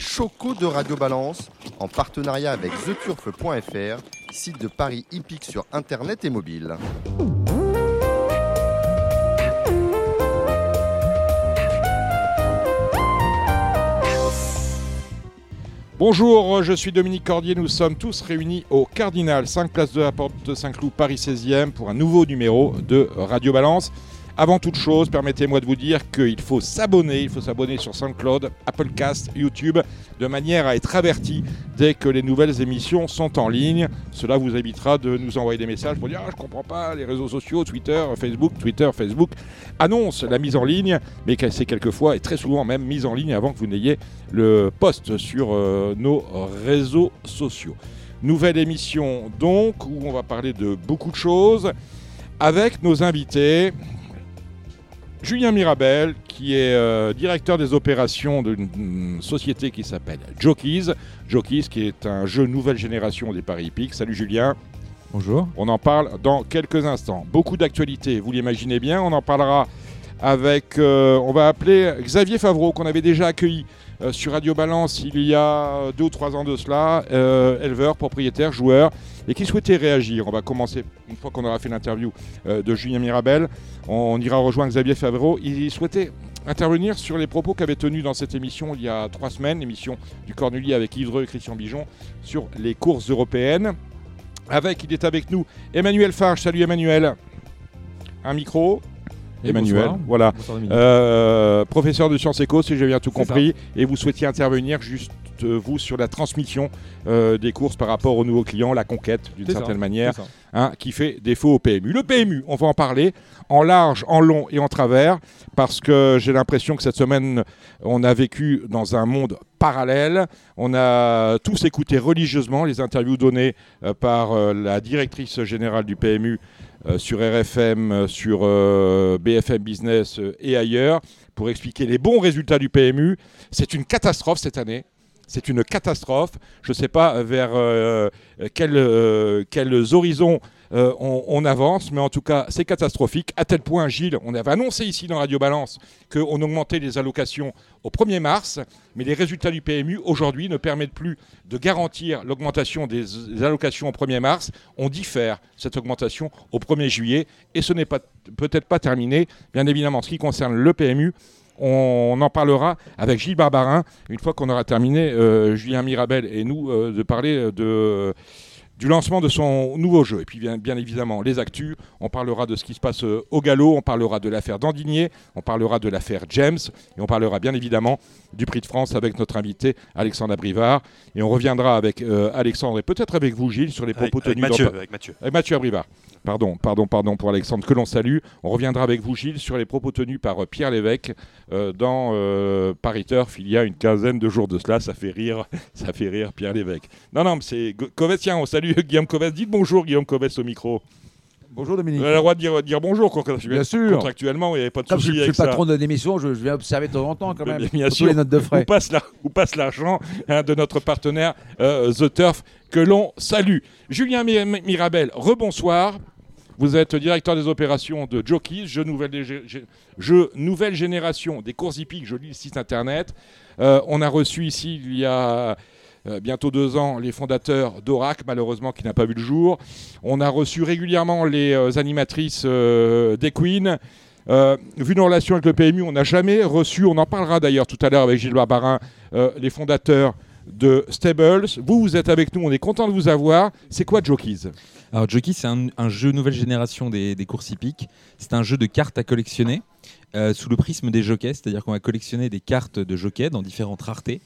Choco de Radio Balance, en partenariat avec theturf.fr, site de Paris hippique sur internet et mobile. Bonjour, je suis Dominique Cordier, nous sommes tous réunis au Cardinal, 5 places de la Porte de Saint-Cloud, Paris 16e, pour un nouveau numéro de Radio Balance. Avant toute chose, permettez-moi de vous dire qu'il faut s'abonner, il faut s'abonner sur SoundCloud, Applecast, YouTube, de manière à être averti dès que les nouvelles émissions sont en ligne. Cela vous évitera de nous envoyer des messages pour dire ah, je comprends pas les réseaux sociaux, Twitter, Facebook, Twitter, Facebook annonce la mise en ligne, mais c'est quelquefois et très souvent même mise en ligne avant que vous n'ayez le post sur euh, nos réseaux sociaux. Nouvelle émission donc où on va parler de beaucoup de choses avec nos invités. Julien Mirabel, qui est euh, directeur des opérations d'une société qui s'appelle Jockeys. Jockeys, qui est un jeu nouvelle génération des Paris Hippiques. Salut Julien. Bonjour. On en parle dans quelques instants. Beaucoup d'actualités, vous l'imaginez bien. On en parlera avec, euh, on va appeler Xavier Favreau, qu'on avait déjà accueilli euh, sur Radio Balance il y a deux ou trois ans de cela, éleveur, propriétaire, joueur et qui souhaitait réagir. On va commencer, une fois qu'on aura fait l'interview euh, de Julien Mirabel, on, ira rejoindre Xavier Favreau. Il souhaitait intervenir sur les propos qu'avait tenus dans cette émission il y a trois semaines, l'émission du Cornulier avec Yves et Christian Bijon, sur les courses européennes. Avec, il est avec nous, Emmanuel Farge. Salut Emmanuel. Un micro. Emmanuel, voilà. Euh, professeur de sciences éco, si j'ai bien tout compris. Et vous souhaitiez intervenir juste euh, vous sur la transmission euh, des courses par rapport aux nouveaux clients, la conquête d'une certaine manière, hein, qui fait défaut au PMU. Le PMU, on va en parler en large, en long et en travers, parce que j'ai l'impression que cette semaine, on a vécu dans un monde parallèle. On a tous écouté religieusement les interviews données par la directrice générale du PMU sur RFM, euh, sur euh, BFM Business et ailleurs pour expliquer les bons résultats du PMU. C'est une catastrophe cette année. C'est une catastrophe. Je ne sais pas vers quels horizons euh, on, avance, mais en tout cas, c'est catastrophique. À tel point, Gilles, on avait annoncé ici dans Radio Balance qu'on augmentait les allocations au 1er mars, mais les résultats du PMU aujourd'hui ne permettent plus de garantir l'augmentation des, allocations au 1er mars. On diffère cette augmentation au 1er juillet, et ce n'est peut-être pas terminé. Bien évidemment, en ce qui concerne le PMU, on en parlera avec Gilles Barbarin, une fois qu'on aura terminé, euh, Julien Mirabel et nous, euh, de parler de du lancement de son nouveau jeu. Et puis bien, bien, évidemment, les actus, on parlera de ce qui se passe euh, au galop, on parlera de l'affaire Dandinier, on parlera de l'affaire James, et on parlera bien évidemment du Prix de France avec notre invité Alexandre Abrivard. Et on reviendra avec euh, Alexandre et peut-être avec vous Gilles sur les propos tenus Mathieu, avec Mathieu. Avec Mathieu Abrivard. Pardon, pardon, pardon pour Alexandre, que l'on salue. On reviendra avec vous Gilles sur les propos tenus par euh, Pierre Lévesque dans Paris Turf il y a une quinzaine de jours de cela. Ça fait rire, ça fait rire Pierre Lévesque. Non, non, mais c'est Covetien, on salue Guillaume Coves. Dites bonjour Guillaume Coves au micro. Bonjour Dominique. Vous avez le droit de dire, dire bonjour Bien sûr. Contractuellement, il n'y avait pas de souci. Je, suis le patron de l'émission, je, viens observer de temps en temps quand même. Bien sûr. les notes de frais. Où passe l'argent hein, de notre partenaire euh, The Turf que l'on salue. Julien Mirabel, rebonsoir. Vous êtes directeur des opérations de Jockeys, jeu nouvelle, génération des courses hippiques, je lis le site internet. Euh, on a reçu ici, il y a euh, bientôt deux ans, les fondateurs d'Orac, malheureusement qui n'a pas vu le jour. On a reçu régulièrement les euh, animatrices des Queens. vu nos relations avec le PMU, on n'a jamais reçu, on en parlera d'ailleurs tout à l'heure avec Gilles Barbarin, les fondateurs de Stables. Vous, vous êtes avec nous, on est content de vous avoir. C'est quoi Jockeys Alors Jockeys, c'est un, jeu nouvelle génération des, courses hippiques. C'est un jeu de cartes à collectionner sous le prisme des jockeys, c'est-à-dire qu'on va collectionner des cartes de jockeys dans différentes raretés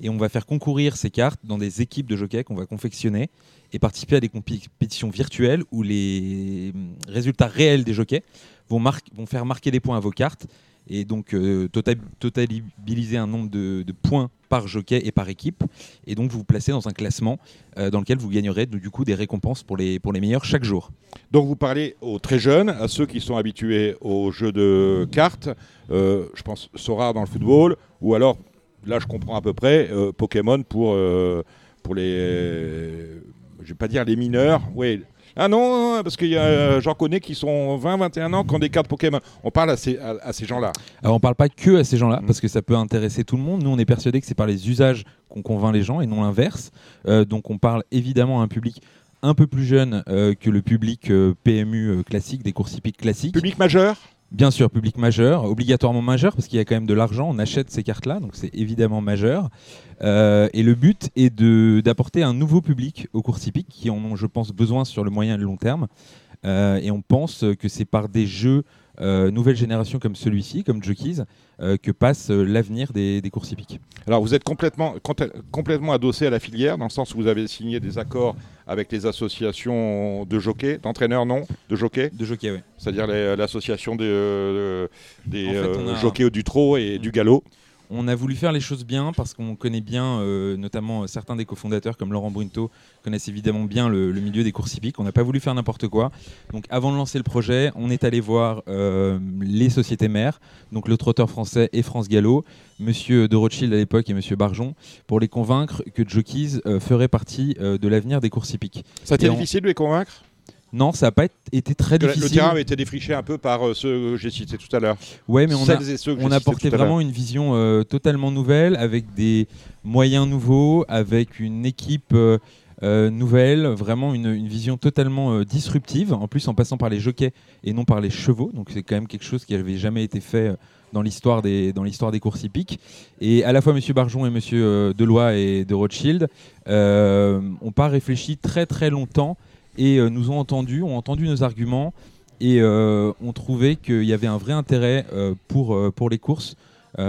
et on va faire concourir ces cartes dans des équipes de jockey qu'on va confectionner et participer à des compétitions virtuelles où les hum, résultats réels des jockeys vont, faire marquer des points à vos cartes et donc euh, totaliser un nombre de, points par jockey et par équipe. Et donc vous vous placez dans un classement euh, dans lequel vous gagnerez du coup des récompenses pour les, pour les meilleurs chaque jour. Donc vous parlez aux très jeunes, à ceux qui sont habitués aux jeux de cartes, euh, je pense Sora dans le football, ou alors là, je comprends à peu près euh, Pokémon pour, les. je vais pas dire les mineurs, oui, Ah non, parce que euh, j'en connais qui sont 20, 21 ans, qui ont des cartes Pokémon. On parle à ces, à, à ces gens-là. Alors on parle pas que à ces gens-là, Mm. parce que ça peut intéresser tout le monde. Nous, on est persuadé que c'est par les usages qu'on convainc les gens et non l'inverse. Euh, donc on parle évidemment à un public un peu plus jeune euh, que le public euh, PMU euh, classique, des courses hippiques classiques. Public majeur? Bien sûr, public majeur, obligatoirement majeur, parce qu'il y a quand même de l'argent, on achète ces cartes-là, donc c'est évidemment majeur. Euh, et le but est d'apporter un nouveau public aux courses hippiques qui en ont, je pense, besoin sur le moyen et le long terme. Euh, et on pense que c'est par des jeux euh, nouvelle génération comme celui-ci, comme Jockeys, que passe l'avenir des, des courses hippiques. Alors vous êtes complètement, compl- complètement adossé à la filière, dans le sens où vous avez signé des accords avec les associations de jockeys, d'entraîneurs non, de jockeys, De jockey, oui. c'est-à-dire l'association des, euh, des En fait, euh, a- jockeys du trot et du galop. On a voulu faire les choses bien parce qu'on connaît bien, euh, notamment euh, certains des cofondateurs comme Laurent Brunto connaissent évidemment bien le, le milieu des courses hippiques. On n'a pas voulu faire n'importe quoi. Donc avant de lancer le projet, on est allé voir euh, les sociétés mères, donc le trotteur français et France Gallo, Monsieur de Rothschild à l'époque et Monsieur Barjon, pour les convaincre que Jockeys euh, ferait partie de l'avenir des courses hippiques. Ça a été Et on- difficile de les convaincre? Non, ça n'a pas été très la- Le difficile. terrain avait été défriché un peu par euh, ceux que j'ai cités tout à l'heure. Ouais, mais on a, on a vraiment une vision euh, totalement nouvelle, avec des moyens nouveaux, avec une équipe euh, euh, nouvelle, vraiment une, une vision totalement disruptive, en plus en passant par les jockeys et non par les chevaux. Donc c'est quand même quelque chose qui n'avait jamais été fait dans l'histoire des, dans l'histoire des courses hippiques. Et à la fois M. Barjon et M. euh, Deloy et de Rothschild euh, ont pas réfléchi très très longtemps et euh, nous ont entendus, ont entendu nos arguments et euh, ont trouvé qu'il y avait un vrai intérêt euh, pour, pour les courses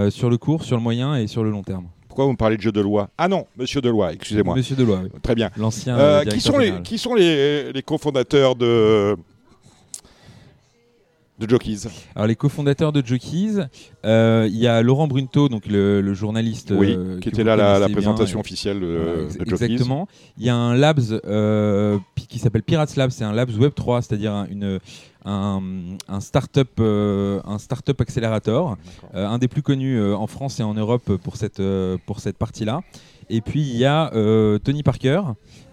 sur le court, sur le moyen et sur le long terme. Pourquoi vous me parlez de jeu de loi? Ah non, monsieur Deloy, excusez-moi. Monsieur Deloy, oui. Très bien. l'ancien. Euh, qui, sont les, qui sont les, les cofondateurs de, de Jockeys Alors les cofondateurs de Jockeys, euh, il y a Laurent Brunto, donc le, le journaliste Oui, euh, qui était là la, la bien, présentation et- officielle de, Jockeys. Exactement. Il y a un Labs euh, qui s'appelle Pirates Labs, c'est un Labs Web 3, c'est-à-dire un, une, un, un start-up euh, un start-up accélérateur, euh, un des plus connus euh, en France et en Europe pour cette, euh, pour cette partie-là. Et puis il y a euh, Tony Parker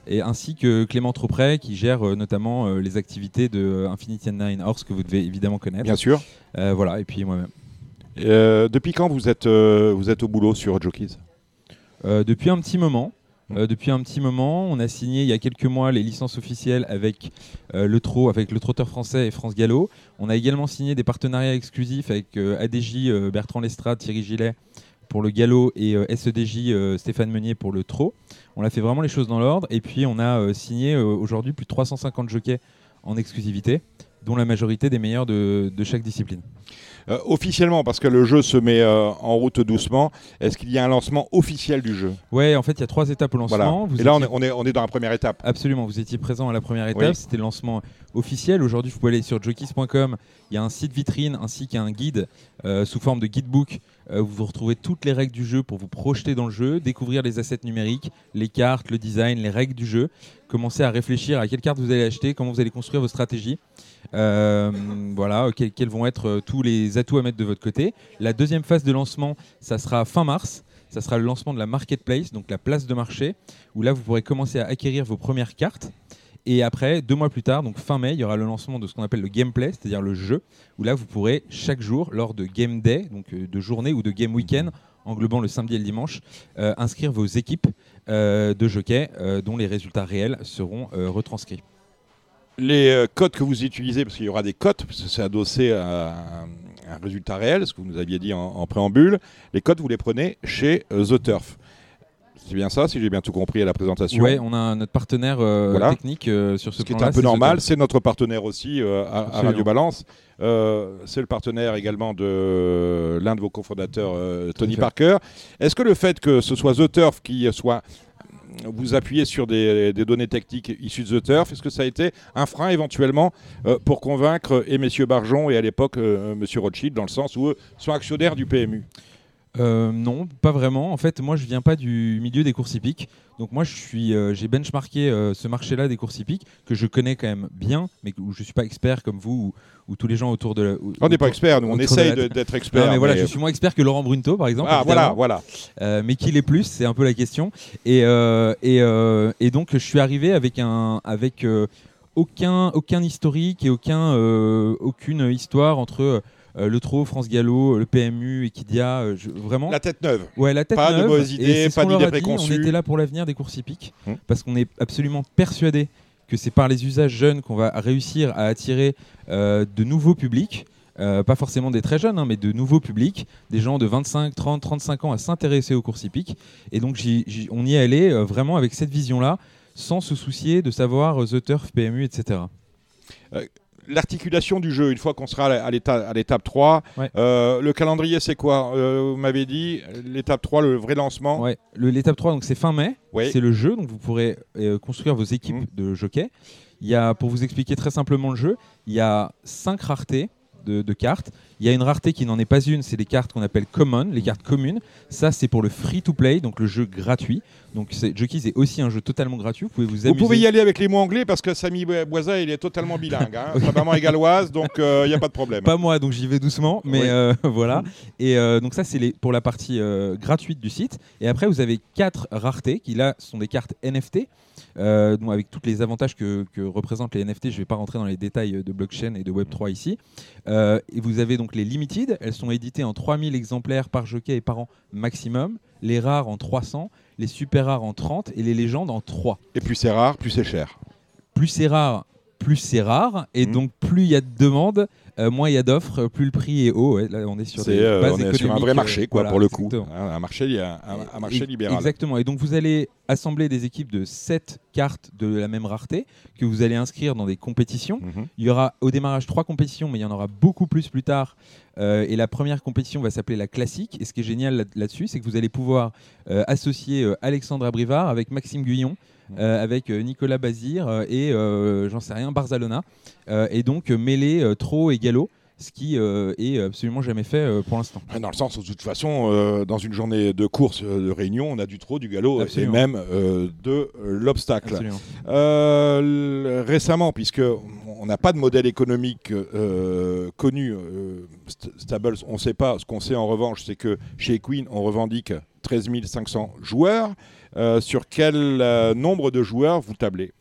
et ainsi que Clément Tropret qui gère euh, notamment euh, les activités de euh, Infinity Nine Horse que vous devez évidemment connaître. Bien sûr. Euh, voilà, et puis moi-même. Depuis quand vous êtes, vous êtes au boulot sur Jockeys depuis un petit moment. Euh, depuis un petit moment, on a signé il y a quelques mois les licences officielles avec euh, le Trot, avec le trotteur français et France Gallo. On a également signé des partenariats exclusifs avec euh, ADJ, Bertrand Lestrade, Thierry Gillet pour le galop et euh, SEDJ euh, Stéphane Meunier pour le trot. On a fait vraiment les choses dans l'ordre et puis on a euh, signé aujourd'hui plus de 350 jockeys en exclusivité, dont la majorité des meilleurs de, de chaque discipline. Euh, Officiellement, parce que le jeu se met euh, en route doucement, est-ce qu'il y a un lancement officiel du jeu? Ouais, en fait, il y a trois étapes au lancement. Voilà. Vous Et là, on étiez- est, on, est, on est dans la première étape. Absolument, vous étiez présent à la première étape, Oui. c'était le lancement officiel. Aujourd'hui, vous pouvez aller sur jockeys.com, il y a un site vitrine ainsi qu'un guide euh, sous forme de guidebook euh, vous retrouvez toutes les règles du jeu pour vous projeter dans le jeu, découvrir les assets numériques, les cartes, le design, les règles du jeu, commencer à réfléchir à quelle carte vous allez acheter, comment vous allez construire vos stratégies. Euh, voilà, quels, quels vont être euh, tous les atouts à mettre de votre côté. La deuxième phase de lancement, ça sera fin mars. Ça sera le lancement de la marketplace, donc la place de marché, où là vous pourrez commencer à acquérir vos premières cartes. Et après, deux mois plus tard, donc fin mai, il y aura le lancement de ce qu'on appelle le gameplay, c'est-à-dire le jeu, où là vous pourrez chaque jour, lors de game day, donc euh, de journée ou de game week-end, englobant le samedi et le dimanche, euh, inscrire vos équipes euh, de jockey euh, dont les résultats réels seront retranscrits. Les codes que vous utilisez, parce qu'il y aura des codes, parce que c'est adossé à un, résultat réel, ce que vous nous aviez dit en, préambule, les codes, vous les prenez chez The Turf. C'est bien ça, si j'ai bien tout compris à la présentation. Ouais, on a notre partenaire euh, Voilà. technique euh, sur ce, Ce qui est un peu normal, c'est notre partenaire aussi euh, à- à. Radio Balance. C'est le partenaire également de l'un de vos cofondateurs, Tony. Parker. Est-ce que le fait que ce soit The Turf qui soit vous appuyez sur des, des données techniques issues de The Turf, est-ce que ça a été un frein éventuellement euh, pour convaincre et messieurs Barjon et à l'époque euh, monsieur Rothschild dans le sens où eux sont actionnaires du PMU Euh, non, pas vraiment. En fait, moi, je viens pas du milieu des courses hippiques. Donc moi, je suis, euh, j'ai benchmarké euh, ce marché-là des courses hippiques que je connais quand même bien, mais où je suis pas expert comme vous ou, ou tous les gens autour de. la- On n'est pas experts, nous on essaye d'être Non, experts. mais voilà, mais- je suis moins expert que Laurent Brunto, par exemple. Ah voilà, voilà. Mais qui l'est plus, c'est un peu la question. Et, et, et donc, je suis arrivé avec un, avec aucun, aucun historique et aucun, aucune histoire entre euh, le Trot, France Gallo, le PMU, Equidia. euh, je- vraiment. La tête neuve. Ouais, la tête Pas de neuve, mauvaises et idées, c'est ce pas qu'on leur d'idées a dit, préconçues. On était là pour l'avenir des courses hippiques Hum. parce qu'on est absolument persuadé que c'est par les usages jeunes qu'on va réussir à attirer euh, de nouveaux publics. euh, pas forcément des très jeunes, hein, mais de nouveaux publics, des gens de 25, 30, 35 ans à s'intéresser aux courses hippiques. Et donc, j'y- j'y- on y est allé euh, vraiment avec cette vision-là, sans se soucier de savoir euh, The Turf, PMU, etc. L'articulation du jeu, une fois qu'on sera à l'éta- à l'étape 3, Ouais. euh, le calendrier c'est quoi? Euh, Vous m'avez dit, l'étape 3, le vrai lancement. Ouais, l'étape 3, donc c'est fin mai. C'est le jeu, donc vous pourrez euh, construire vos équipes Mhm. de jockey. Il y a, pour vous expliquer très simplement le jeu, il y a cinq raretés de, de cartes. Il y a une rareté qui n'en est pas une, c'est les cartes qu'on appelle common, les cartes communes. Ça, c'est pour le free-to-play, donc le jeu gratuit. Donc Jockeys est aussi un jeu totalement gratuit. Vous pouvez vous amuser. Vous pouvez y aller avec les mots anglais parce que Samy Boisa, il est totalement bilingue. Hein. Sa maman est galloise, donc il n'y a pas de problème. Pas moi, donc j'y vais doucement, mais Oui. euh, voilà. Et euh, donc ça, c'est pour la partie euh, gratuite du site. Et après, vous avez quatre raretés qui là sont des cartes NFT, euh, donc avec tous les avantages que, que représentent les NFT. Je ne vais pas rentrer dans les détails de blockchain et de Web 3 ici. Euh, et vous avez donc les limited. Elles sont éditées en 3000 exemplaires par jockey et par an maximum. Les rares en 300, les super rares en 30 et les légendes en 3 Et plus c'est rare, plus c'est cher. plus c'est rare, plus c'est rare, et Mhm. donc plus il y a de demandes, euh, moins il y a d'offres, plus le prix est haut. Ouais, là, on est sur des euh, bases on est sur un vrai euh, marché, quoi, voilà, pour le coup. un marché, li- un, un- marché libéral. Exactement. Et donc vous allez assembler des équipes de 7 cartes de la même rareté que vous allez inscrire dans des compétitions. Mhm. Il y aura au démarrage trois compétitions, mais il y en aura beaucoup plus plus tard. Euh, et la première compétition va s'appeler la classique. Et ce qui est génial là- là-dessus, c'est que vous allez pouvoir euh, associer euh, Alexandre Abrivard avec Maxime Guyon, euh, avec euh, Nicolas Bazir euh, et euh, j'en sais rien, Barzalona. Euh, et donc euh, mêler euh, Trot et Gallo, ce qui euh, est absolument jamais fait euh, pour l'instant. Dans le sens où, de toute façon, euh, dans une journée de course euh, de réunion, on a du trot, du galop Absolument. et même euh, de euh, l'obstacle. Euh, récemment, puisque on n'a pas de modèle économique euh, connu, euh, St- Stables, on ne sait pas. Ce qu'on sait en revanche, c'est que chez Queen, on revendique 13 500 joueurs. Euh, sur quel euh, nombre de joueurs vous tablez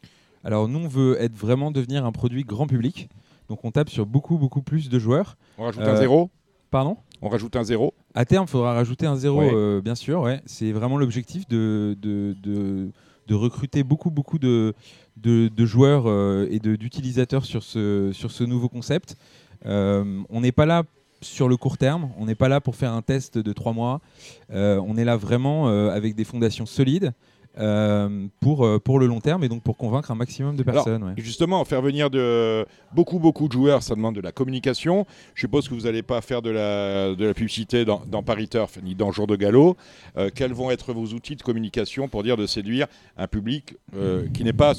Alors nous, on veut être vraiment devenir un produit grand public. Donc on tape sur beaucoup, beaucoup plus de joueurs. On rajoute Euh, un zéro Pardon On rajoute un zéro À terme, il faudra rajouter un zéro, Ouais. euh, bien sûr. Ouais. C'est vraiment l'objectif de, de, de- de recruter beaucoup, beaucoup de, joueurs euh, et d'utilisateurs sur ce, sur ce nouveau concept. Euh, on n'est pas là sur le court terme, on n'est pas là pour faire un test de trois mois. Euh, on est là vraiment euh, avec des fondations solides. euh, pour, pour le long terme et donc pour convaincre un maximum de Alors, personnes. ouais. Justement, faire venir de beaucoup, beaucoup de joueurs, ça demande de la communication. Je suppose que vous n'allez pas faire de la, de la publicité dans, dans Paris Turf ni dans Jour de Galop. Quels vont être vos outils de communication pour dire de séduire un public qui n'est pas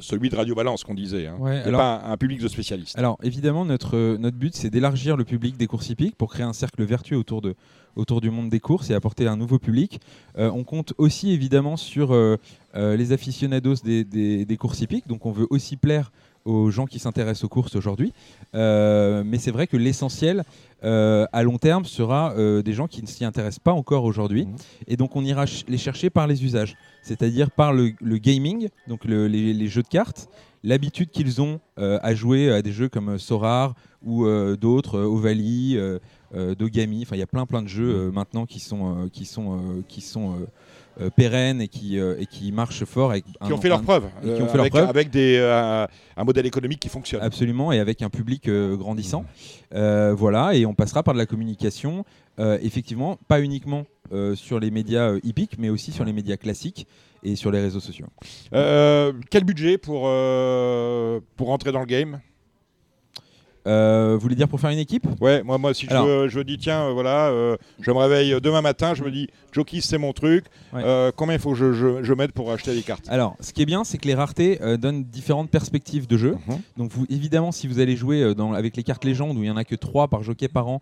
celui de Radio Balance qu'on disait, hein, Ouais, alors- pas un, un public de spécialistes. Alors évidemment, notre, notre but, c'est d'élargir le public des courses hippiques pour créer un cercle vertueux autour, de, autour du monde des courses et apporter un nouveau public. Euh, on compte aussi évidemment sur euh, euh, les aficionados des, des- des courses hippiques, donc on veut aussi plaire aux gens qui s'intéressent aux courses aujourd'hui. Euh, mais c'est vrai que l'essentiel euh, à long terme sera euh, des gens qui ne s'y intéressent pas encore aujourd'hui. Mhm. Et donc on ira ch- les chercher par les usages, c'est-à-dire par le, le gaming, donc le- les, les jeux de cartes, l'habitude qu'ils ont à jouer à des jeux comme Sorar ou d'autres, Ovali, Dogami. Enfin, il y a plein plein de jeux euh, maintenant qui sont qui sont qui sont euh, euh, pérennes et qui euh, et qui marchent fort avec qui ont fait leurs preuves, et qui euh, ont fait leurs avec, preuves. avec des, euh, un modèle économique qui fonctionne. Absolument, et avec un public euh, grandissant. Euh, voilà, et on passera par de la communication, euh, effectivement, pas uniquement euh, sur les médias euh, hippiques, mais aussi sur les médias classiques et sur les réseaux sociaux. Euh, quel budget pour, euh, pour rentrer dans le game? Euh, vous voulez dire pour faire une équipe? Ouais, moi, moi si Alors- je, je dis, tiens, euh, voilà, euh, je me réveille demain matin, je me dis, Jockey, c'est mon truc. Ouais. Combien il faut que je, je, je mette pour acheter des cartes? Alors, ce qui est bien, c'est que les raretés donnent différentes perspectives de jeu. Mhm. Donc, vous, évidemment, si vous allez jouer dans, avec les cartes légendes où il n'y en a que 3 par jockey par an,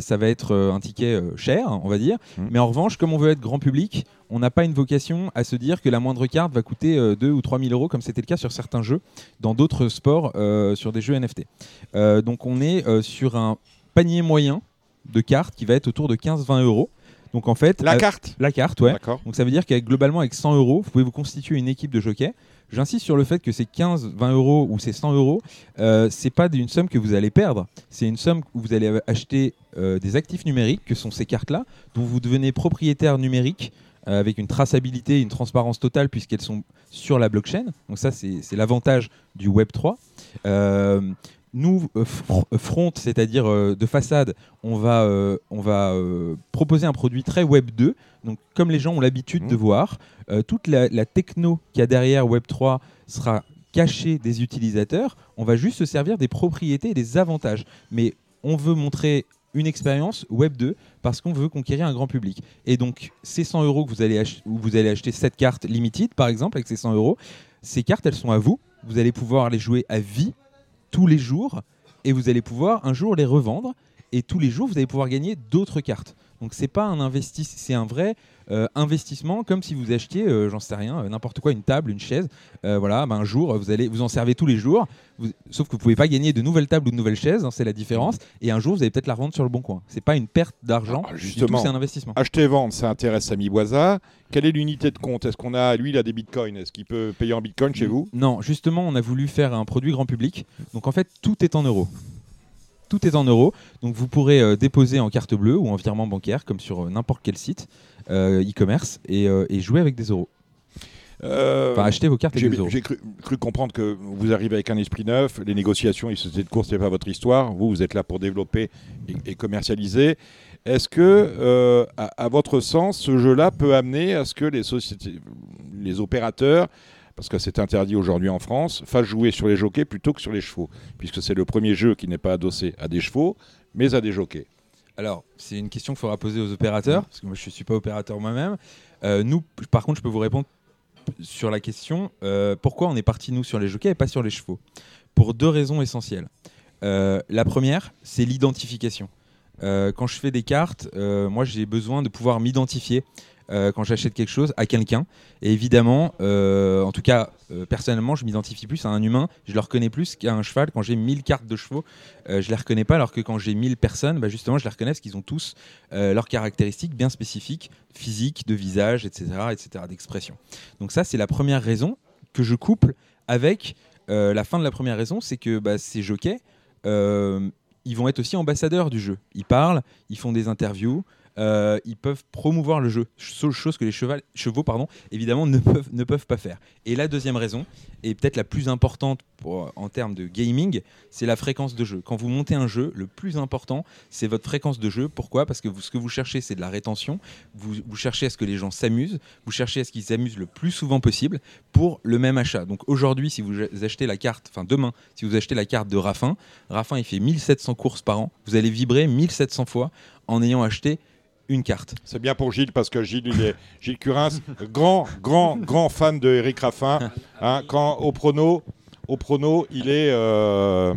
ça va être un ticket cher, on va dire. Mhm. Mais en revanche, comme on veut être grand public, on n'a pas une vocation à se dire que la moindre carte va coûter euh, 2 ou 3 000 euros, comme c'était le cas sur certains jeux, dans d'autres sports, euh, sur des jeux NFT. Euh, donc, on est euh, sur un panier moyen de cartes qui va être autour de 15-20 euros. Donc en fait, La carte la carte, ouais. Donc ça veut dire qu'avec globalement avec 100 euros, vous pouvez vous constituer une équipe de jockey. J'insiste sur le fait que ces 15, 20 euros ou ces 100 euros, euh, c'est pas une somme que vous allez perdre. C'est une somme où vous allez acheter euh, des actifs numériques, que sont ces cartes-là, dont vous devenez propriétaire numérique euh, avec une traçabilité, une transparence totale puisqu'elles sont sur la blockchain. Donc ça, c'est l'avantage du Web 3. Euh, nous, euh, fr- front, c'est-à-dire de façade, on va, euh, on va euh, proposer un produit très Web 2. Donc, comme les gens ont l'habitude Mhm. de voir, euh, toute la, la techno qu'il y a derrière Web 3 sera cachée des utilisateurs. On va juste se servir des propriétés et des avantages. Mais on veut montrer une expérience Web 2 parce qu'on veut conquérir un grand public. Et donc, ces 100 euros que vous allez, où vous allez acheter cette carte limited, par exemple, avec ces 100 euros, ces cartes, elles sont à vous. Vous allez pouvoir les jouer à vie tous les jours et vous allez pouvoir un jour les revendre et tous les jours vous allez pouvoir gagner d'autres cartes. Donc c'est pas un investissement, c'est un vrai euh, investissement comme si vous achetiez, euh, j'en sais rien, euh, n'importe quoi, une table, une chaise. Voilà, ben, un jour vous allez vous en servez tous les jours, vous- sauf que vous pouvez pas gagner de nouvelles tables ou de nouvelles chaises, hein, c'est la différence. Et un jour vous allez peut-être la revendre sur le bon coin. C'est pas une perte d'argent, Ah, justement. c'est un investissement. Acheter et vendre, ça intéresse Samy Boisa. Quelle est l'unité de compte? Est-ce qu'on a, lui, il a des bitcoins? Est-ce qu'il peut payer en bitcoin chez vous? Non, justement, on a voulu faire un produit grand public. Donc en fait, tout est en euros. Tout est en euros. Donc vous pourrez euh, déposer en carte bleue ou en virement bancaire, comme sur euh, n'importe quel site euh, e-commerce, et, et jouer avec des euros. Euh, Enfin, acheter vos cartes avec J'ai des euros. j'ai cru, cru comprendre que vous arrivez avec un esprit neuf, les négociations, les sociétés de course, c'est pas votre histoire. Vous, vous êtes là pour développer et, et commercialiser. Est-ce que, euh, à, à votre sens, ce jeu-là peut amener à ce que les sociétés, les opérateurs, parce que c'est interdit aujourd'hui en France, fassent jouer sur les jockeys plutôt que sur les chevaux, puisque c'est le premier jeu qui n'est pas adossé à des chevaux, mais à des jockeys. Alors, c'est une question qu'il faudra poser aux opérateurs, parce que moi je ne suis pas opérateur moi-même. Euh, nous, par contre, je peux vous répondre sur la question euh, pourquoi on est parti, nous, sur les jockeys et pas sur les chevaux? Pour deux raisons essentielles. Euh, la première, c'est l'identification. Quand je fais des cartes, moi j'ai besoin de pouvoir m'identifier euh, quand j'achète quelque chose à quelqu'un. Et évidemment, euh, en tout cas, euh, personnellement, je m'identifie plus à un humain, je le reconnais plus qu'à un cheval. Quand j'ai 1000 cartes de chevaux, je les reconnais pas, alors que quand j'ai 1000 personnes, bah, justement, je les reconnais parce qu'ils ont tous leurs caractéristiques bien spécifiques, physiques, de visage, etc., etc., d'expression. Donc ça, c'est la première raison que je couple avec la fin de la première raison, c'est que bah, ces jockeys, ils vont être aussi ambassadeurs du jeu. Ils parlent, ils font des interviews, euh, ils peuvent promouvoir le jeu, Ch- chose que les chevaux évidemment ne peuvent, pas faire. Et la deuxième raison, et peut-être la plus importante pour- en termes de gaming, c'est la fréquence de jeu. Quand vous montez un jeu, le plus important, c'est votre fréquence de jeu. Pourquoi? Parce que ce que vous cherchez, c'est de la rétention. Vous, vous cherchez à ce que les gens s'amusent. Vous cherchez à ce qu'ils s'amusent le plus souvent possible pour le même achat. Donc aujourd'hui, si vous achetez la carte, enfin demain, si vous achetez la carte de Raffin, Raffin, il fait 1700 courses par an. Vous allez vibrer 1700 fois en ayant acheté une carte. C'est bien pour Gilles parce que Gilles, il est Gilles Curins, grand, grand, grand fan de Eric Raffin. Hein, quand au prono, au prono, il est, euh,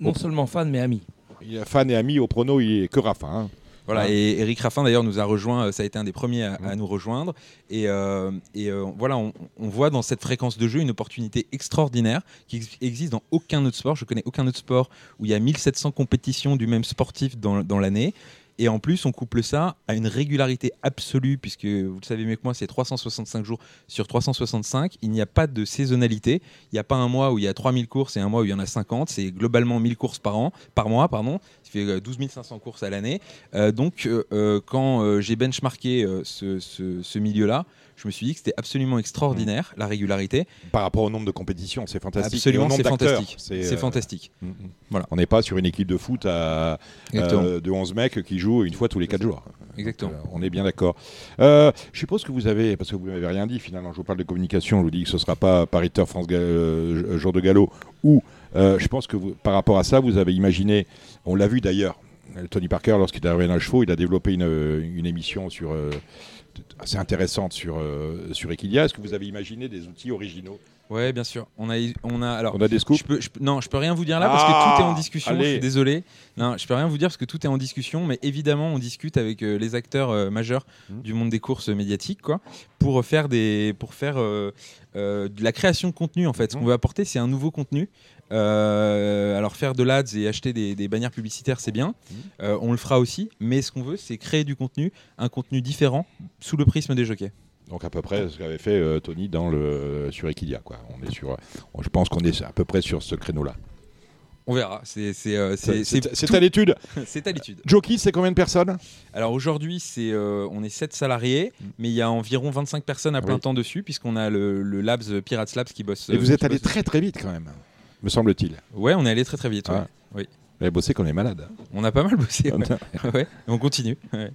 Non seulement fan, mais ami. il est fan et ami. Au prono, il est que Raffin. hein. Voilà, Ouais. et Eric Raffin d'ailleurs nous a rejoint, euh, ça a été un des premiers à, à nous rejoindre. Et, euh, et euh, voilà, on, on voit dans cette fréquence de jeu une opportunité extraordinaire qui ex- existe dans aucun autre sport. Je connais aucun autre sport où il y a 1700 compétitions du même sportif dans, dans l'année. Et en plus, on couple ça à une régularité absolue, puisque vous le savez mieux que moi, c'est 365 jours sur 365. Il n'y a pas de saisonnalité. Il n'y a pas un mois où il y a 3000 courses et un mois où il y en a 50. C'est globalement 1000 courses par an, par mois, pardon. Ça fait euh, 12 500 courses à l'année. Euh, donc, euh, euh, quand euh, j'ai benchmarké euh, ce milieu-là, je me suis dit que c'était absolument extraordinaire, la régularité. Par rapport au nombre de compétitions, c'est fantastique. Absolument, c'est fantastique. c'est, euh, fantastique. mm, mm. Voilà. On n'est pas sur une équipe de foot à, euh, de 11 mecs qui jouent une fois tous les 4 jours. Exactement. Euh, on est bien d'accord. Je suppose que vous avez, parce que vous m'avez rien dit finalement, je vous parle de communication, je vous dis que ce ne sera pas pariteur France Ga- euh, jour de galop, ou je pense que vous- par rapport à ça, vous avez imaginé, on l'a vu d'ailleurs, Tony Parker, lorsqu'il est arrivé dans le chevaux, il a développé une, une émission sur, euh, assez intéressantes sur, euh, sur Equilia. Est-ce que vous avez imaginé des outils originaux Ouais, bien sûr. On a, on a alors. On a des scoops Je peux, je non, je peux rien vous dire là parce que Ah, tout est en discussion. Je allez. suis désolé. Non, je peux rien vous dire parce que tout est en discussion. Mais évidemment, on discute avec euh, les acteurs euh, majeurs Mhm. du monde des courses médiatiques, quoi, pour faire des, pour faire euh, de la création de contenu. En fait, ce qu'on Mhm. veut apporter, c'est un nouveau contenu. Euh, alors faire de l'ads et acheter des, des bannières publicitaires, c'est bien. Mhm. Euh, on le fera aussi. Mais ce qu'on veut, c'est créer du contenu, un contenu différent sous le prisme des jockeys. Donc à peu près ce qu'avait fait Tony dans le, sur Equilia. Quoi. On est sur, je pense qu'on est à peu près sur ce créneau-là. On verra. C'est c'est, euh, à l'étude. c'est à l'étude. Jockey, c'est combien de personnes Alors aujourd'hui, c'est euh, on est 7 salariés, mais il y a environ 25 personnes à plein Mm. Oui. temps dessus, puisqu'on a le, le Labs Pirates Labs qui bosse. Et euh, vous êtes allé très très vite quand même, me semble-t-il. Ouais, on est allé très très vite. ouais. Ah. Vous avez bossé qu'on est malade. On a pas mal bossé. Ouais. Ouais. Et on continue. ouais.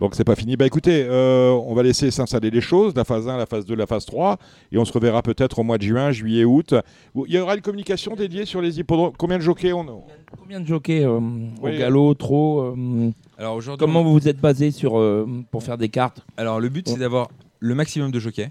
Donc c'est pas fini. Bah écoutez, euh, on va laisser s'installer les choses, la phase 1, la phase 2, la phase 3, et on se reverra peut-être au mois de juin, juillet, août. Il y aura une communication dédiée sur les hippodromes. Combien de jockeys on a Combien de jockeys euh, Oui. au galop, trop euh, Alors aujourd'hui, Comment vous vous êtes basé sur euh, pour faire des cartes alors le but c'est d'avoir le maximum de jockeys.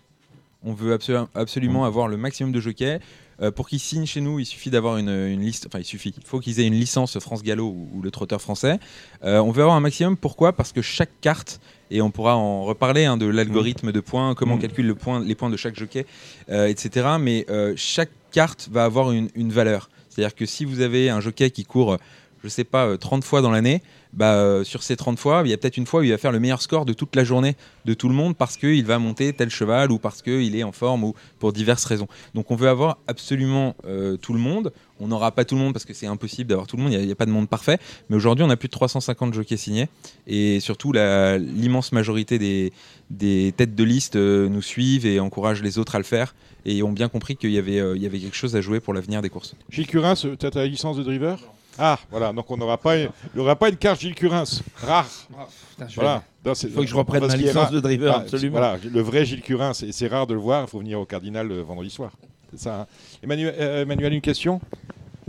On veut absolu- absolument avoir le maximum de jockeys. Euh, pour qu'ils signent chez nous, il suffit d'avoir une, une liste. Enfin, il suffit. Il faut qu'ils aient une licence France Gallo ou, ou le trotteur français. Euh, on veut avoir un maximum. Pourquoi? Parce que chaque carte, et on pourra en reparler hein, de l'algorithme de points, comment on Mm. calcule le point, les points de chaque jockey, euh, etc. Mais euh, chaque carte va avoir une, une valeur. C'est-à-dire que si vous avez un jockey qui court, je sais pas, euh, 30 fois dans l'année, bah, euh, sur ces 30 fois, il y a peut-être une fois où il va faire le meilleur score de toute la journée de tout le monde parce qu'il va monter tel cheval ou parce qu'il est en forme ou pour diverses raisons. Donc on veut avoir absolument euh, tout le monde. On n'aura pas tout le monde parce que c'est impossible d'avoir tout le monde, il n'y a, pas de monde parfait. Mais aujourd'hui, on a plus de 350 jockeys signés et surtout l'immense majorité des, têtes de liste euh, nous suivent et encouragent les autres à le faire et ont bien compris qu'il y avait, quelque chose à jouer pour l'avenir des courses. Gilles Curins, tu as ta licence de driver? Ah, voilà, donc on n'aura pas, une- il n'y aura pas une carte Gilles Curins. Rare. Voilà. Non, c'est- Il faut que je reprenne ma licence de driver, Ah, absolument. Voilà, le vrai Gilles Curins, et c'est rare de le voir, il faut venir au Cardinal le vendredi soir. C'est ça. hein. Emmanuel, euh, Emmanuel, une question?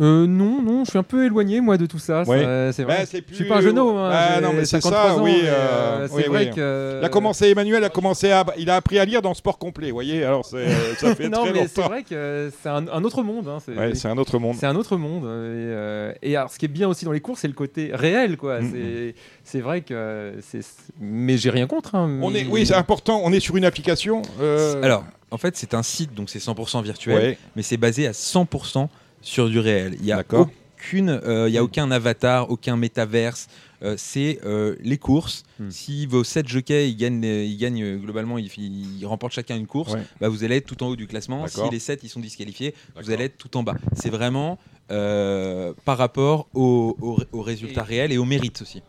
Euh, non, non, je suis un peu éloigné moi de tout ça. Ouais. ça, c'est vrai. Ouais, c'est je suis plus- pas un jeune homme. Hein, Ah, j'ai non, mais c'est 53 ça, ans, oui, mais, euh, c'est oui, vrai oui. que. Il a commencé, Emmanuel a commencé à, il a appris à lire dans Sport Complet, vous voyez, alors c'est- ça fait non, très mais c'est vrai que c'est un, un autre monde. hein, c'est- Ouais, c'est un autre monde. C'est un autre monde. euh, Et, euh, et alors, ce qui est bien aussi dans les cours, c'est le côté réel, quoi. Mhm. C'est- C'est vrai que c'est. Mais j'ai rien contre. hein, On mais- est, oui, c'est important, on est sur une application. euh, Alors, en fait, c'est un site, donc c'est 100% virtuel. ouais, mais c'est basé à 100% sur du réel. Il n'y a aucune, euh, il y a aucun avatar, aucun métaverse. Euh, c'est euh, les courses. Hmm. Si vos 7 jockeys ils gagnent, ils gagnent euh, globalement, ils, ils remportent chacun une course, Ouais. bah, vous allez être tout en haut du classement. Si les 7 ils sont disqualifiés, vous allez être tout en bas. C'est vraiment euh, par rapport aux au, aux résultats réels et au mérite aussi.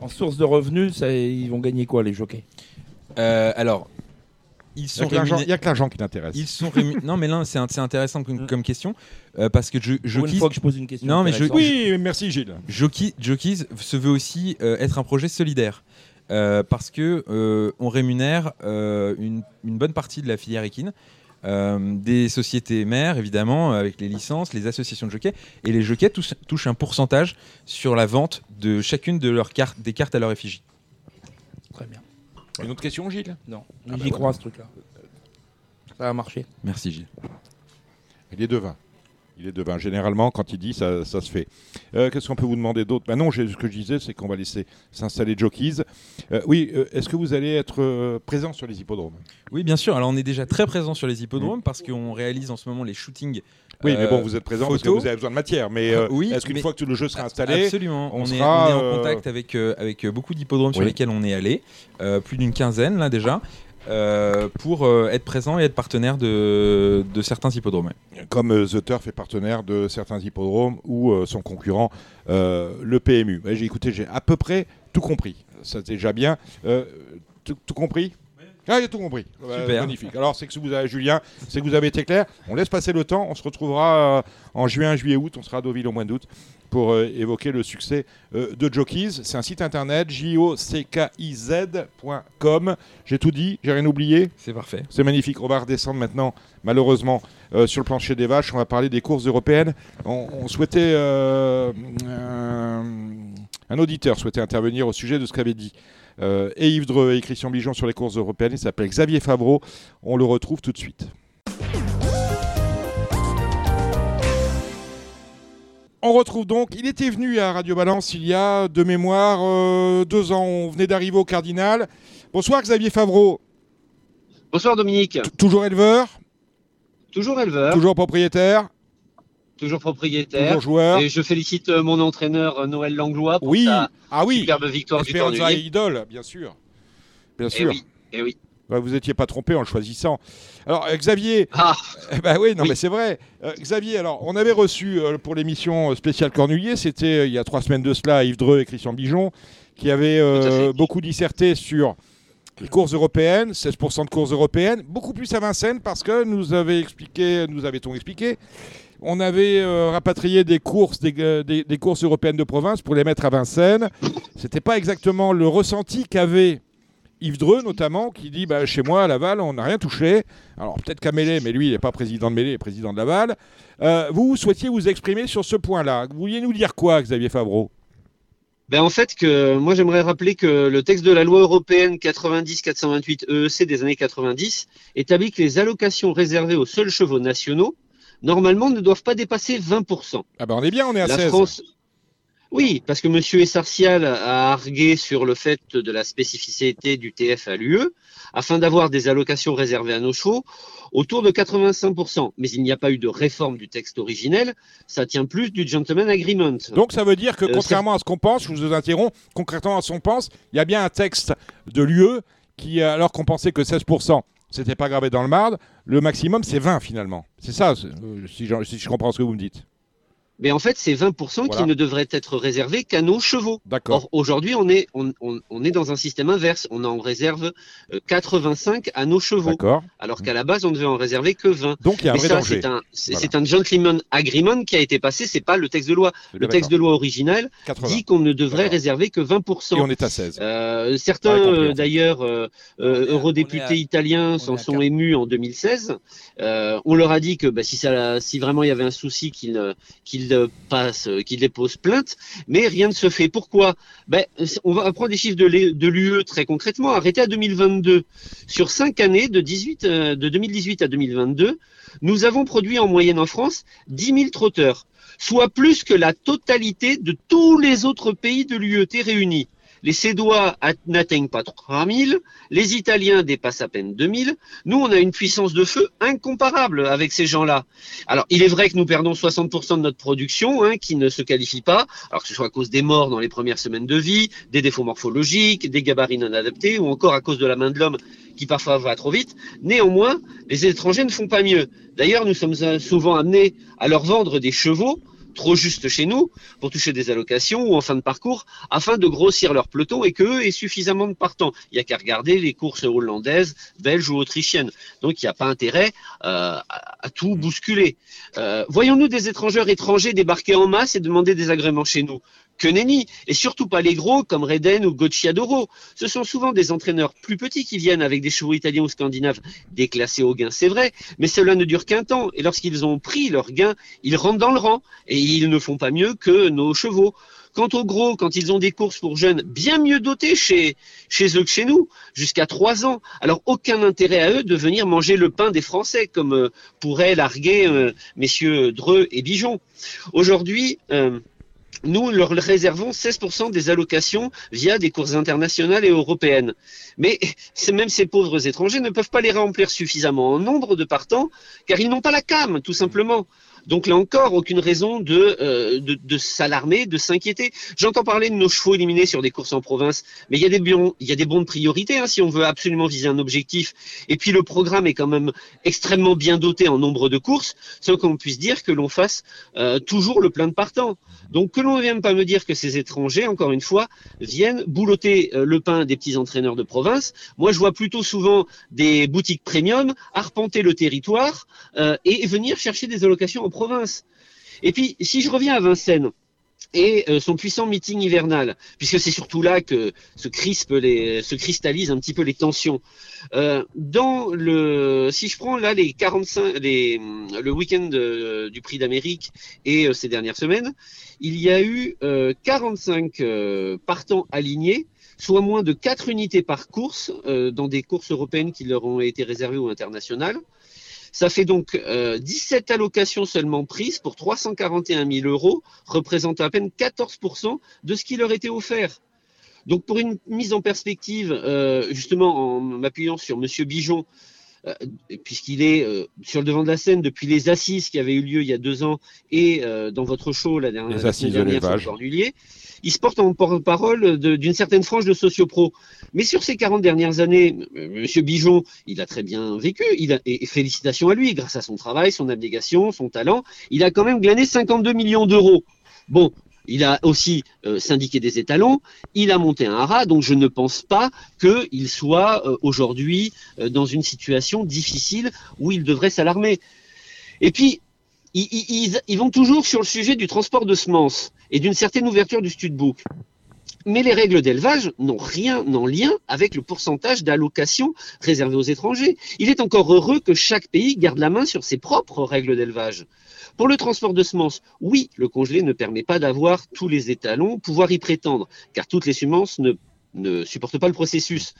En source de revenus, ça- ils vont gagner quoi les jockeys? Euh, alors, ils il n'y a que l'argent qui t'intéresse. Ils sont non mais là c'est intéressant comme, comme question euh, parce que je, Pour jockeys- une fois que je pose une question. Non, mais je-. Oui, merci Gilles. Jockey- Jockeys se veut aussi euh, être un projet solidaire. Euh, parce que euh, on rémunère euh, une, une bonne partie de la filière équine, euh, des sociétés mères évidemment avec les licences, les associations de jockeys et les jockeys touchent, touchent un pourcentage sur la vente de chacune de leurs cartes, des cartes à leur effigie. Très bien. Une autre question, Gilles? Non, bah j'y crois à ce truc-là. Ça va marcher. Merci Gilles. Il est devin. Il est devin. Généralement, quand il dit, ça, ça se fait. Euh, Qu'est-ce qu'on peut vous demander d'autre? Ben Non, ce que je disais, c'est qu'on va laisser s'installer Jockeys. Euh, oui, euh, est-ce que vous allez être euh, présent sur les hippodromes? Oui bien sûr, alors on est déjà très présent sur les hippodromes parce qu'on réalise en ce moment les shootings. Oui, mais euh, bon, vous êtes présent parce que vous avez besoin de matière. Mais euh, Oui, est-ce qu'une fois que le jeu sera installé, Absolument. on On, est, sera, on est en euh, contact avec, euh, avec euh, beaucoup d'hippodromes sur lesquels on est allé, euh, plus d'une quinzaine là déjà, euh, pour euh, être présent et être partenaire de, de certains hippodromes. comme euh, The Turf est partenaire de certains hippodromes ou euh, son concurrent, euh, le PMU Ouais, J'ai écouté, j'ai à peu près tout compris. Ça, c'est déjà bien. Euh, tout, tout compris? Ah, a tout compris. Super. magnifique. Alors, c'est que vous avez, Julien, c'est que vous avez été clair. On laisse passer le temps. On se retrouvera euh, en juin, juillet, août. On sera à Deauville au mois d'août pour euh, évoquer le succès euh, de Jockeys. C'est un site internet, jockiz.com. J'ai tout dit, j'ai rien oublié. C'est parfait. C'est magnifique. On va redescendre maintenant, malheureusement, euh, sur le plancher des vaches. On va parler des courses européennes. On, on souhaitait. un- auditeur souhaitait intervenir au sujet de ce qu'avait dit et Yves Dreux et Christian Bijon sur les courses européennes. Il s'appelle Xavier Favreau. On le retrouve tout de suite. On retrouve donc, il était venu à Radio Balance il y a de mémoire euh, deux ans. On venait d'arriver au Cardinal. Bonsoir Xavier Favreau. Bonsoir Dominique. T- Toujours éleveur, Toujours éleveur, toujours propriétaire, toujours propriétaire. toujours joueur. Et je félicite euh, mon entraîneur euh, Noël Langlois pour Oui, sa ah oui, superbe victoire du Esperanza Cornulier. Idol, bien sûr. Bien Eh sûr. oui, eh oui. Ouais, vous n'étiez pas trompé en le choisissant. Alors, euh, Xavier, Ah, eh ben oui, non, Oui. mais c'est vrai. Euh, Xavier, alors, on avait reçu euh, pour l'émission spéciale Cornulier, c'était euh, il y a trois semaines de cela, Yves Dreux et Christian Bijon, qui avaient euh, beaucoup disserté sur les courses européennes, 16% de courses européennes, beaucoup plus à Vincennes parce que nous avait expliqué, nous avait-on expliqué, on avait euh, rapatrié des courses, des, euh, des- courses européennes de province pour les mettre à Vincennes. C'était pas exactement le ressenti qu'avait Yves Dreux notamment, qui dit bah, chez moi à Laval, on n'a rien touché. Alors peut-être qu'à Mêlée, mais lui, il n'est pas président de Mêlée, il est président de Laval. Euh, vous souhaitiez vous exprimer sur ce point-là. Vous vouliez nous dire quoi, Xavier Favreau? Ben en fait que moi j'aimerais rappeler que le texte de la loi européenne 90-428 EEC des années 90 établit que les allocations réservées aux seuls chevaux nationaux normalement ne doivent pas dépasser 20%. Ah ben on est bien, on est à La 16. France. Oui, parce que M. Essartial a argué sur le fait de la spécificité du TF à l'UE, afin d'avoir des allocations réservées à nos chevaux autour de 85%. Mais il n'y a pas eu de réforme du texte originel, ça tient plus du gentleman agreement. Donc ça veut dire que Euh, contrairement à ce qu'on pense, je vous interromps, concrètement à ce qu'on pense, il y a bien un texte de l'UE qui, alors qu'on pensait que 16%, c'était pas gravé dans le marde, le maximum c'est 20 finalement. C'est ça, euh, si je comprends ce que vous me dites. Mais en fait, c'est 20% Voilà. qui ne devraient être réservés qu'à nos chevaux. D'accord. Or, aujourd'hui, on est, on, on- on est dans un système inverse. On en réserve euh, 85 à nos chevaux, D'accord. alors qu'à la base, on devait en réserver que 20. Donc il y a un Mais vrai ça, danger. c'est un, Voilà. gentleman agreement qui a été passé, c'est pas le texte de loi. Le texte de loi original 80. dit qu'on ne devrait réserver que 20%. Et on est à 16. Euh, certains, euh, d'ailleurs, euh, euh, eurodéputés à- italiens s'en sont émus en 2016. Euh, on leur a dit que bah, si, ça, si vraiment il y avait un souci, qu'ils euh, euh, euh, qu'ils déposent plainte. Mais rien ne se fait. Pourquoi? Ben, On va prendre des chiffres de l'UE très concrètement. Arrêté à 2022. Sur cinq années, de, 18, euh, de 2018 à 2022, nous avons produit en moyenne en France 10 000 trotteurs, soit plus que la totalité de tous les autres pays de l'UET réunis. Les Sédois at- n'atteignent pas 3000, les Italiens dépassent à peine 2000. Nous, on a une puissance de feu incomparable avec ces gens-là. Alors, il est vrai que nous perdons 60% de notre production, hein, qui ne se qualifie pas, alors que ce soit à cause des morts dans les premières semaines de vie, des défauts morphologiques, des gabarits non adaptés, ou encore à cause de la main de l'homme qui parfois va trop vite. Néanmoins, les étrangers ne font pas mieux. D'ailleurs, nous sommes euh, souvent amenés à leur vendre des chevaux trop justes chez nous pour toucher des allocations ou en fin de parcours afin de grossir leur peloton et qu'eux aient suffisamment de partants. Il n'y a qu'à regarder les courses hollandaises, belges ou autrichiennes. Donc il n'y a pas intérêt euh, à, à tout bousculer. Euh, Voyons-nous des étrangers étrangers débarquer en masse et demander des agréments chez nous? Que nenni, et surtout pas les gros comme Reden ou Gocciadoro. Ce sont souvent des entraîneurs plus petits qui viennent avec des chevaux italiens ou scandinaves déclassés au gain, c'est vrai, mais cela ne dure qu'un temps, et lorsqu'ils ont pris leur gain, ils rentrent dans le rang, et ils ne font pas mieux que nos chevaux. Quant aux gros, quand ils ont des courses pour jeunes bien mieux dotés chez, eux que chez nous, jusqu'à trois ans, alors aucun intérêt à eux de venir manger le pain des Français, comme euh, pourraient larguer euh, messieurs Dreux et Bijon. Aujourd'hui, euh, nous leur réservons 16% des allocations via des courses internationales et européennes. Mais même ces pauvres étrangers ne peuvent pas les remplir suffisamment en nombre de partants, car ils n'ont pas la cam, tout simplement. Donc là encore, aucune raison de, euh, s'alarmer, de s'inquiéter. J'entends parler de nos chevaux éliminés sur des courses en province, mais il y a des bons, il y a des bons de priorité hein, si on veut absolument viser un objectif. Et puis le programme est quand même extrêmement bien doté en nombre de courses, sans qu'on puisse dire que l'on fasse euh, toujours le plein de partants. Donc que l'on ne vienne pas me dire que ces étrangers, encore une fois, viennent boulotter euh, le pain des petits entraîneurs de province. Moi, je vois plutôt souvent des boutiques premium arpenter le territoire euh, et venir chercher des allocations en province. Et puis, si je reviens à Vincennes et euh, son puissant meeting hivernal, puisque c'est surtout là que se crispent les, se cristallisent un petit peu les tensions. Euh, dans le, si je prends là les 45, les, le week-end euh, du Prix d'Amérique et euh, ces dernières semaines, il y a eu euh, 45 euh, partants alignés soit moins de 4 unités par course euh, dans des courses européennes qui leur ont été réservées ou internationales. Ça fait donc euh, 17 allocations seulement prises pour 341 000 euros, représentant à peine 14% de ce qui leur était offert. Donc pour une mise en perspective, euh, justement en m'appuyant sur Monsieur Bijon, euh, puisqu'il est euh, sur le devant de la scène depuis les assises qui avaient eu lieu il y a deux ans et euh, dans votre show la dernière, Les assises de l'élevage. Il se porte en porte-parole d'une certaine frange de sociopro. Mais sur ces 40 dernières années, Monsieur Bijon, il a très bien vécu, et félicitations à lui, grâce à son travail, son abnégation, son talent, il a quand même glané 52 millions d'euros. Bon, il a aussi euh, syndiqué des étalons, il a monté un haras, donc je ne pense pas qu'il soit euh, aujourd'hui euh, dans une situation difficile où il devrait s'alarmer. Et puis, ils, vont toujours sur le sujet du transport de semences et d'une certaine ouverture du studbook. Mais les règles d'élevage n'ont rien en lien avec le pourcentage d'allocation réservé aux étrangers. Il est encore heureux que chaque pays garde la main sur ses propres règles d'élevage. Pour le transport de semences, oui, le congelé ne permet pas d'avoir tous les étalons, pouvoir y prétendre, car toutes les semences ne, ne supportent pas le processus.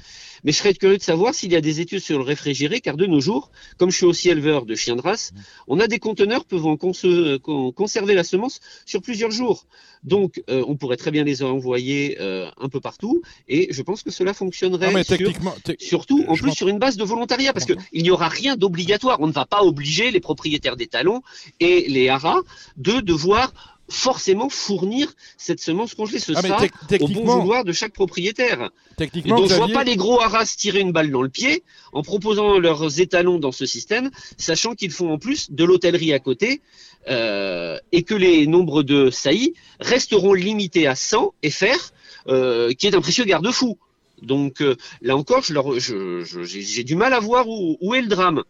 Mais je serais curieux de savoir s'il y a des études sur le réfrigéré, car de nos jours, comme je suis aussi éleveur de chiens de race, on a des conteneurs pouvant conse- con- conserver la semence sur plusieurs jours. Donc, euh, on pourrait très bien les envoyer euh, un peu partout, et je pense que cela fonctionnerait Non, mais sur- techniquement, te- Surtout, en Je plus, sur une base de volontariat, parce qu'il n'y aura rien d'obligatoire. On ne va pas obliger les propriétaires d'étalons et les haras de devoir forcément fournir cette semence congelée. Ce Ah, sera au bon vouloir de chaque propriétaire. Et techniquement, donc, je vois pas les gros haras tirer une balle dans le pied en proposant leurs étalons dans ce système, sachant qu'ils font en plus de l'hôtellerie à côté euh, et que les nombres de saillies resteront limités à 100 FR, euh, qui est un précieux garde-fou. Donc euh, là encore, je leur- je- je- j'ai du mal à voir où, où est le drame.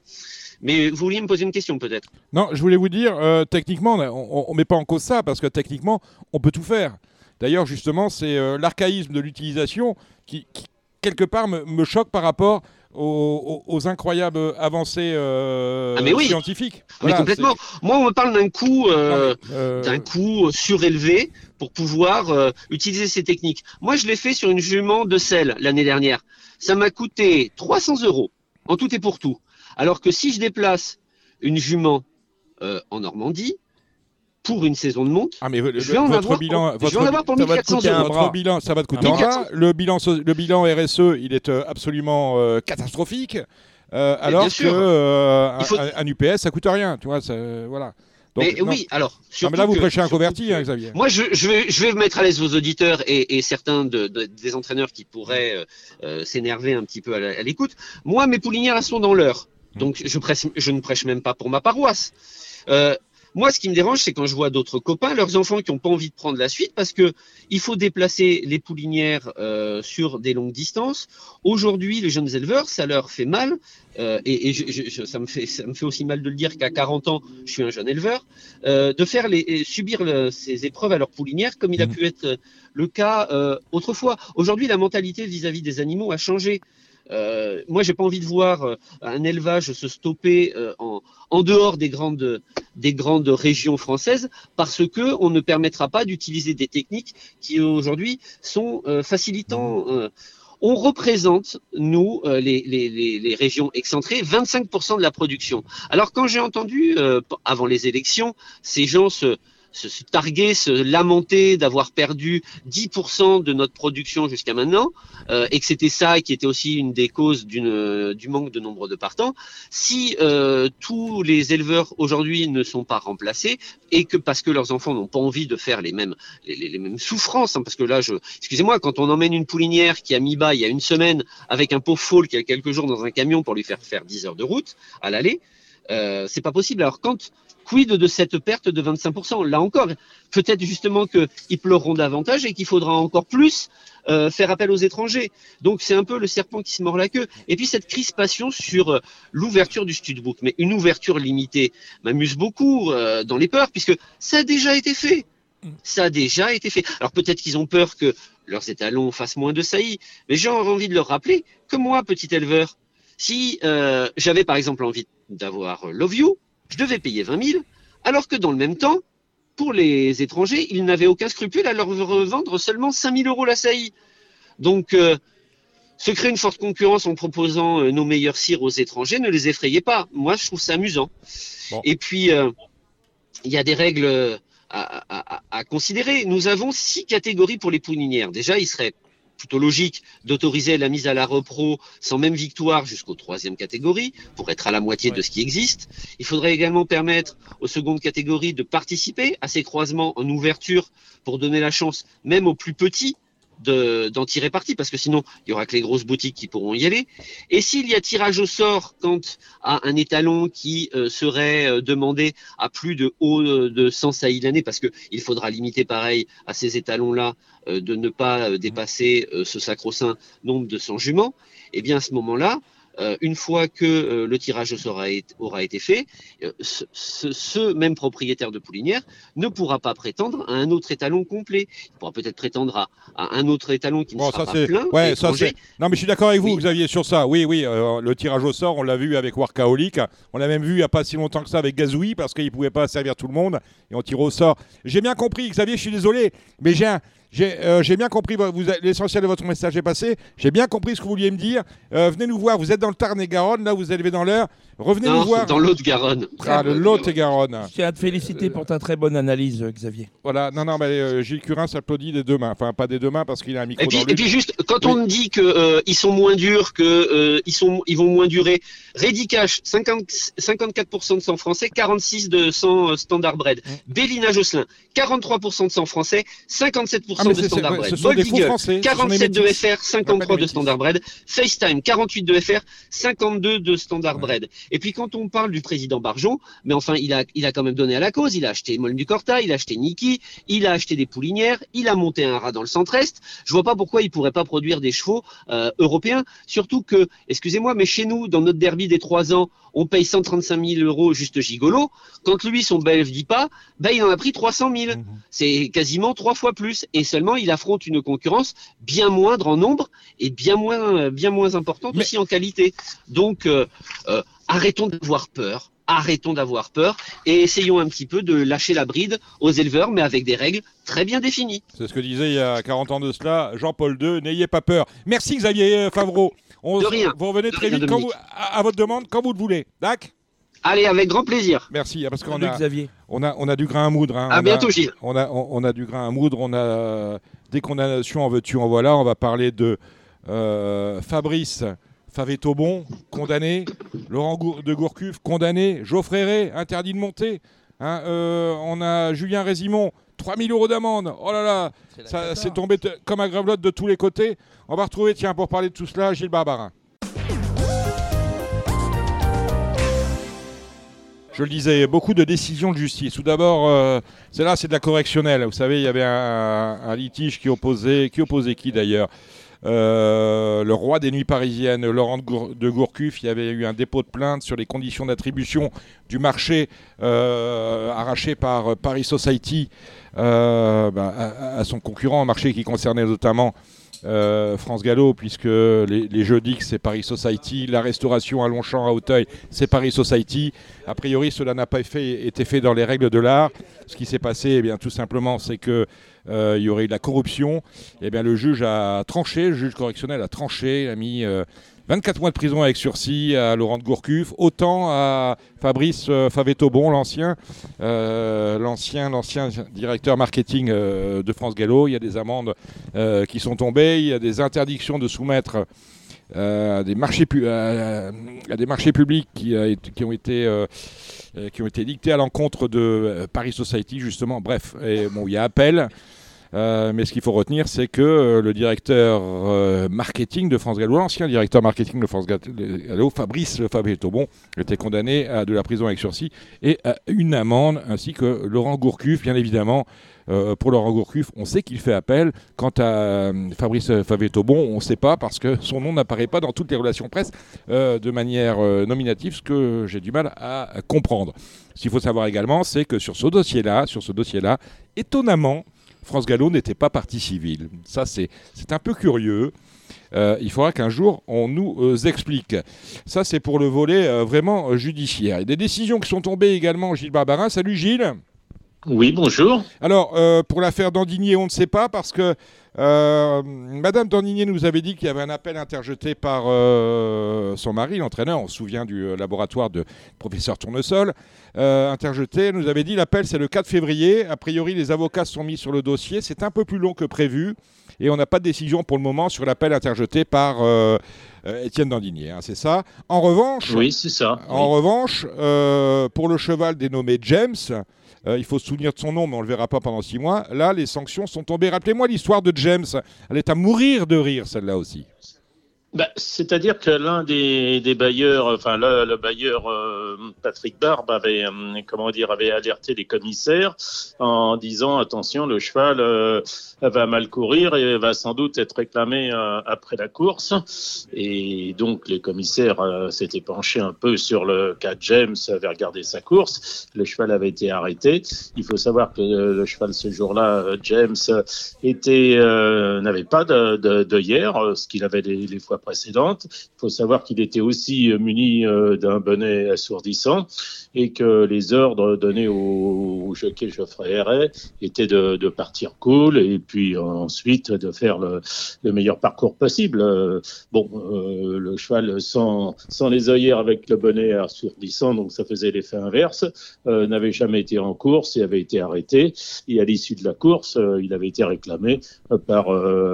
Mais vous vouliez me poser une question peut-être Non, je voulais vous dire, euh, techniquement, on ne met pas en cause ça parce que techniquement, on peut tout faire. D'ailleurs, justement, c'est euh, l'archaïsme de l'utilisation qui, qui, quelque part, me, me choque par rapport aux, incroyables avancées euh, Ah, mais oui. scientifiques. Mais Voilà, complètement. Moi, on me parle d'un coût, mais, d'un coût surélevé pour pouvoir utiliser ces techniques. Moi, je l'ai fait sur une jument de sel l'année dernière. Ça m'a coûté 300 euros en tout et pour tout. Alors que si je déplace une jument euh, en Normandie pour une saison de monte, Ah mais le- je vais en votre avoir bilan, pour, votre je vais en avoir pour ça va te 1400 coûter un euros. Votre bilan, ça va te coûter Ah, un 1400. bras. Le bilan, so- le bilan RSE, il est euh, absolument euh, catastrophique. Euh, alors que sûr. euh, Il faut- un, un UPS, ça coûte rien, tu vois. ça- voilà. Donc, Mais non. oui, alors. Non, surtout mais là, vous que- prêchez un converti, que- hein, Xavier. Moi, je, je vais, je vais mettre à l'aise vos auditeurs et, et certains de- de- des entraîneurs qui pourraient euh, s'énerver un petit peu à l'écoute. Moi, mes poulinières, elles sont dans l'heure. Donc, je, ne prêche même pas pour ma paroisse. Euh, moi, ce qui me dérange, c'est quand je vois d'autres copains, leurs enfants qui n'ont pas envie de prendre la suite parce que il faut déplacer les poulinières euh, sur des longues distances. Aujourd'hui, les jeunes éleveurs, ça leur fait mal. euh, et et je- je- je- ça, me fait, ça me fait aussi mal de le dire qu'à 40 ans, je suis un jeune éleveur euh, de faire les, subir le- ces épreuves à leur poulinière, comme il a Mhm. pu être le cas autrefois. Aujourd'hui, la mentalité vis-à-vis des animaux a changé. Euh, moi, j'ai pas envie de voir euh, un élevage se stopper euh, en, dehors des grandes, des grandes régions françaises parce que on ne permettra pas d'utiliser des techniques qui aujourd'hui sont euh, facilitant. on représente, nous, les, régions excentrées, 25% de la production. Alors quand j'ai entendu, avant les élections, ces gens se, se, se targuer, se lamenter d'avoir perdu 10% de notre production jusqu'à maintenant, euh, et que c'était ça qui était aussi une des causes d'une, euh, du manque de nombre de partants, si euh, tous les éleveurs aujourd'hui ne sont pas remplacés, et que parce que leurs enfants n'ont pas envie de faire les mêmes, les, les- les mêmes souffrances, hein, parce que là, je, excusez-moi, quand on emmène une poulinière qui a mis bas il y a une semaine avec un pauvre foal qui a quelques jours dans un camion pour lui faire faire 10 heures de route à l'aller, euh, c'est pas possible. Alors quand quid de cette perte de 25% Là encore, peut-être justement qu'ils pleureront davantage et qu'il faudra encore plus euh, faire appel aux étrangers. Donc c'est un peu le serpent qui se mord la queue. Et puis cette crispation sur euh, l'ouverture du studbook, mais une ouverture limitée m'amuse beaucoup euh, dans les peurs puisque ça a déjà été fait. Ça a déjà été fait. Alors peut-être qu'ils ont peur que leurs étalons fassent moins de saillies, mais j'ai envie de leur rappeler que moi, petit éleveur, si euh, j'avais par exemple envie d'avoir Love You, je devais payer 20 000, alors que dans le même temps, pour les étrangers, ils n'avaient aucun scrupule à leur revendre seulement 5 000 euros la saillie. Donc, euh, se créer une forte concurrence en proposant euh, nos meilleurs cires aux étrangers, ne les effrayez pas. Moi, je trouve ça amusant. Bon. Et puis, euh, il y a des règles à, à- à- à considérer. Nous avons six catégories pour les poulinières. Déjà, il serait plutôt logique d'autoriser la mise à la repro sans même victoire jusqu'aux troisième catégorie pour être à la moitié de ce qui existe. Il faudrait également permettre aux secondes catégories de participer à ces croisements en ouverture pour donner la chance même aux plus petits de- d'en tirer parti parce que sinon il y aura que les grosses boutiques qui pourront y aller. Et s'il y a tirage au sort quant à un étalon qui euh, serait euh, demandé à plus de haut euh, de 100 saillies l'année parce que il faudra limiter pareil à ces étalons là de ne pas euh, dépasser ce sacro-saint nombre de 100 juments, et bien à ce moment-là, une fois que euh, le tirage au sort a été- aura été fait, euh, ce, même propriétaire de poulinière ne pourra pas prétendre à un autre étalon complet. Il pourra peut-être prétendre à, à un autre étalon qui ne Bon, sera ça pas plein. Ouais, ça. Non, mais je suis d'accord avec vous, Oui. Xavier, sur ça. Oui, oui, euh, le tirage au sort, on l'a vu avec Workaholic. On l'a même vu il n'y a pas si longtemps que ça avec Gazoui, parce qu'il ne pouvait pas servir tout le monde. Et on tire au sort. J'ai bien compris, Xavier, je suis désolé, mais j'ai un- J'ai euh, bien compris, l'essentiel de votre message est passé. J'ai bien compris ce que vous vouliez me dire. Euh, venez nous voir, vous êtes dans le Tarn-et-Garonne, là vous êtes dans l'heure. Revenez nous voir. dans l'Haute-Garonne. Ah, le Lot-et-Garonne. Je tiens à te féliciter pour ta très bonne analyse, euh, Xavier. Voilà, non, non, mais euh, Gilles Curin s'applaudit des deux mains. Enfin, pas des deux mains parce qu'il a un micro Et puis, dans et puis juste, quand on me dit que euh, ils sont moins durs, que euh, ils sont, ils vont moins durer. Ready Cash, 50, 54% de sang français, 46 de sang euh, standard bread. Bélina Josselin, 43% de sang français, 57% Ah, de standard c'est- bread. ce sont des faux Bold Eagle, français. ce sont des 47 de. FR, 53 de standard bread. FaceTime, 48 de FR, 52 de standard bread. Et puis quand on parle du président Barjon, mais enfin, il a, il a quand même donné à la cause. Il a acheté Molne du Corta, il a acheté Niki, il a acheté des poulinières, il a monté un rat dans le centre-est. Je vois pas pourquoi il pourrait pas produire des chevaux euh, européens. Surtout que, excusez-moi, mais chez nous, dans notre derby des trois ans, on paye 135 000 euros juste gigolo. Quand lui, son belge dit pas, ben, il en a pris 300 000. Mhm. C'est quasiment trois fois plus. Et seulement, il affronte une concurrence bien moindre en nombre et bien moins, bien moins importante Mais- aussi en qualité. Donc, euh, euh, arrêtons d'avoir peur. Arrêtons d'avoir peur et essayons un petit peu de lâcher la bride aux éleveurs, mais avec des règles très bien définies. C'est ce que disait il y a 40 ans de cela Jean-Paul II. N'ayez pas peur. Merci Xavier euh, Favreau. On, De rien. Vous revenez De très rien, vite quand vous, Dominique. à, à votre demande, quand vous le voulez. D'accord? Allez, avec grand plaisir. Merci, ah, parce qu'on a, Xavier. on a, on a du grain à moudre. hein. À On bientôt, a, Gilles. on a, on, on a du grain à moudre. On a des condamnations en veux-tu, en voilà. On va parler de euh, Fabrice Favetobon, condamné. Laurent de Gourcuff, condamné. Geoffrey Ray, interdit de monter. Hein, euh, on a Julien Résimon, 3000 euros d'amende. Oh là là, ça c'est tombé t- comme un gravelotte de tous les côtés. On va retrouver, tiens, pour parler de tout cela, Gilles Barbarin. Je le disais, beaucoup de décisions de justice. Tout d'abord, euh, c'est là, c'est de la correctionnelle. Vous savez, il y avait un, un litige qui opposait, qui opposait qui d'ailleurs? Le roi des nuits parisiennes, Laurent de, Gour- de Gourcuff. Il y avait eu un dépôt de plainte sur les conditions d'attribution du marché euh, arraché par euh, Paris Society euh, bah, à, son concurrent, un marché qui concernait notamment euh, France Gallo, puisque les, les jeudis, c'est Paris Society, la restauration à Longchamp, à Auteuil, c'est Paris Society. A priori, cela n'a pas été fait dans les règles de l'art. Ce qui s'est passé, eh bien, tout simplement, c'est que euh, il y aurait eu de la corruption. Eh bien, le juge a tranché, le juge correctionnel a tranché, a mis euh, 24 mois de prison avec sursis à Laurent de Gourcuff, autant à Fabrice euh, Favetobon, l'ancien, euh, l'ancien, l'ancien directeur marketing euh, de France Gallo. Il y a des amendes euh, qui sont tombées, il y a des interdictions de soumettre euh, à des marchés, à, des marchés publics qui, ont été euh, euh, qui ont été dictés à l'encontre de euh, Paris Society justement. Bref, et bon, il y a appel. Euh, mais ce qu'il faut retenir, c'est que euh, le directeur euh, marketing de France Gallo, l'ancien directeur marketing de France Gallo, Fabrice Fabrice-Tobon, était condamné à de la prison avec sursis et à une amende, ainsi que Laurent Gourcuff, bien évidemment. Pour Laurent Gourcuff, on sait qu'il fait appel. Quant à Fabrice Favetobon, on ne sait pas parce que son nom n'apparaît pas dans toutes les relations presse de manière nominative, ce que j'ai du mal à comprendre. Ce qu'il faut savoir également, c'est que sur ce dossier-là, sur ce dossier-là, étonnamment, France Gallo n'était pas partie civile. Ça, c'est un peu curieux. Euh, il faudra qu'un jour on nous euh, explique. Ça, c'est pour le volet euh, vraiment judiciaire. Des décisions qui sont tombées également, Gilles Barbarin. Salut Gilles. Oui, bonjour. Alors, euh, pour l'affaire d'Andigné, on ne sait pas parce que Euh, Madame Dandinier nous avait dit qu'il y avait un appel interjeté par euh, son mari, l'entraîneur. On se souvient du euh, laboratoire de professeur Tournesol. Interjeté, elle nous avait dit l'appel c'est le 4 février. A priori, les avocats sont mis sur le dossier. C'est un peu plus long que prévu. Et on n'a pas de décision pour le moment sur l'appel interjeté par Étienne Dandinier. hein, c'est ça. En revanche, Oui, c'est ça. en revanche, pour le cheval dénommé James, euh, il faut se souvenir de son nom, mais on ne le verra pas pendant six mois. Là, les sanctions sont tombées. Rappelez-moi l'histoire de James. Elle est à mourir de rire, celle-là aussi. Bah, C'est-à-dire que l'un des, des bailleurs, enfin le, le bailleur euh, Patrick Barbe avait, euh, comment dire, avait alerté les commissaires en disant attention, le cheval euh, va mal courir et va sans doute être réclamé euh, après la course. Et donc les commissaires euh, s'étaient penchés un peu sur le cas de James, avaient regardé sa course. Le cheval avait été arrêté. Il faut savoir que le, cheval ce jour-là, James, était n'avait pas de, de, de hier, ce qu'il avait les, les fois précédentes. Il faut savoir qu'il était aussi euh, muni euh, d'un bonnet assourdissant et que les ordres donnés au, au jockey Geoffrey Herret étaient de, de partir cool et puis ensuite de faire le, le meilleur parcours possible. Euh, bon, euh, le cheval sans, sans les œillères avec le bonnet assourdissant, donc ça faisait l'effet inverse, euh, n'avait jamais été en course et avait été arrêté. Et à l'issue de la course, euh, il avait été réclamé par,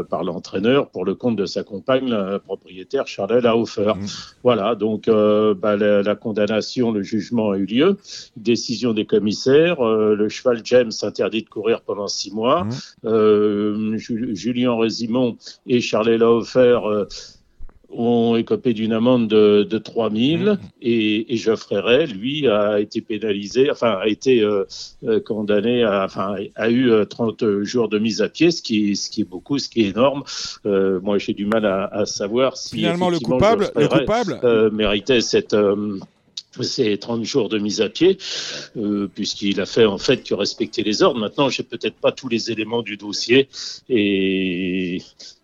par l'entraîneur pour le compte de sa compagne, la propriétaire Charlotte Laufer. Mhm. Voilà, donc euh, bah, la, la condamnation, le jugement a eu lieu. Décision des commissaires, euh, le cheval James interdit de courir pendant six mois. Mhm. Euh, Ju- Julien Résimon et Charlet Laufer euh, ont écopé d'une amende de, de 3 000 Mhm. et, et Geoffrey Ray, lui, a été pénalisé, enfin, a été euh, euh, condamné, à, enfin, a eu euh, 30 jours de mise à pied, ce qui, est- ce qui est beaucoup, ce qui est énorme. Euh, moi, j'ai du mal à, à savoir si Finalement, le coupable, le coupable, euh, méritait cette euh, ces 30 jours de mise à pied, euh, puisqu'il a fait en fait que respecter les ordres. Maintenant, j'ai peut-être pas tous les éléments du dossier, et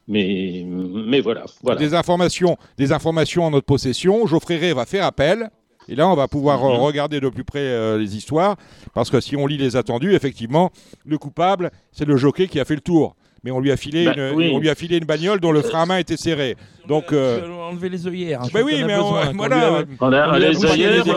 mais mais voilà, voilà. des informations, des informations en notre possession. Geoffrey Ray va faire appel. Et là, on va pouvoir euh, Mhm. regarder de plus près euh, les histoires. Parce que si on lit les attendus, effectivement, le coupable, c'est le jockey qui a fait le tour. Mais on lui a filé, Bah, une, oui. on lui a filé une bagnole dont le frein à main était serré. Donc, euh, Je vais enlever les œillères. hein, je bah oui, mais on- besoin, voilà. lui a- On a, On lui a les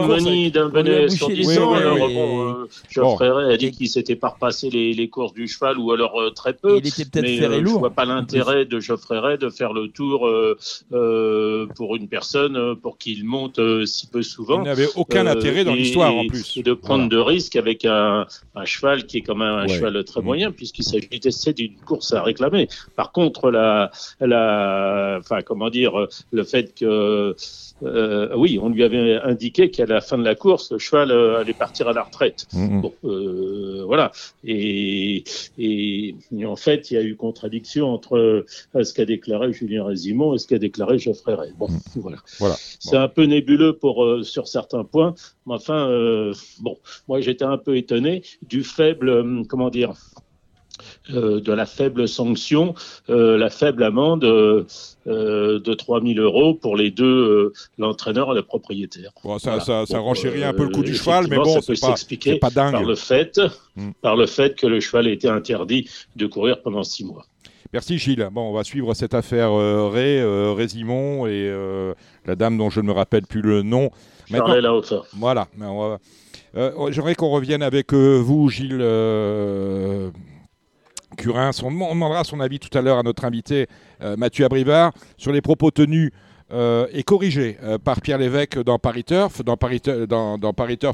mani d'un bonnet alors et- bon, euh, Geoffrey Ray a dit qu'il s'était pas repassé les, les courses du cheval ou alors euh, très peu. Il était peut-être ferré euh, je lourd. vois pas l'intérêt de Geoffrey Ray de faire le tour euh, euh, pour une personne pour qu'il monte euh, si peu il souvent. n'avait aucun Euh, intérêt dans l'histoire en plus. Et de prendre Voilà. de risques avec un, un cheval qui est quand même un Ouais. cheval très Mhm. moyen, puisqu'il s'agissait d'une course à réclamer. Par contre, la, la, enfin, comment dire, le fait que, euh, oui, on lui avait indiqué qu'à la fin de la course, le cheval euh, allait partir à la retraite. Mhm. Bon, euh, voilà. Et, et, et en fait, il y a eu contradiction entre ce qu'a déclaré Julien Résimon et ce qu'a déclaré Geoffrey Ray. Bon, voilà. Voilà. C'est un peu nébuleux pour sur certains points, mais enfin, bon, moi j'étais un peu étonné du faible, comment dire, de la faible sanction, euh, la faible amende euh, euh, de 3 000 euros pour les deux, euh, l'entraîneur et le propriétaire. Bon, ça, Voilà. ça, ça Bon, renchérit un peu le coup du euh, cheval, mais bon, c'est pas, pas dingue. par le fait, Mm. par le fait que le cheval a été interdit de courir pendant six mois. Merci Gilles. Bon, on va suivre cette affaire euh, euh, Résimon et euh, la dame dont je ne me rappelle plus le nom. Laufer. Voilà. euh, J'aimerais qu'on revienne avec euh, vous, Gilles On, dem- on demandera son avis tout à l'heure à notre invité euh, Mathieu Abrivard sur les propos tenus euh, et corrigés euh, par Pierre Lévesque dans Paris Turf. Dans Paris,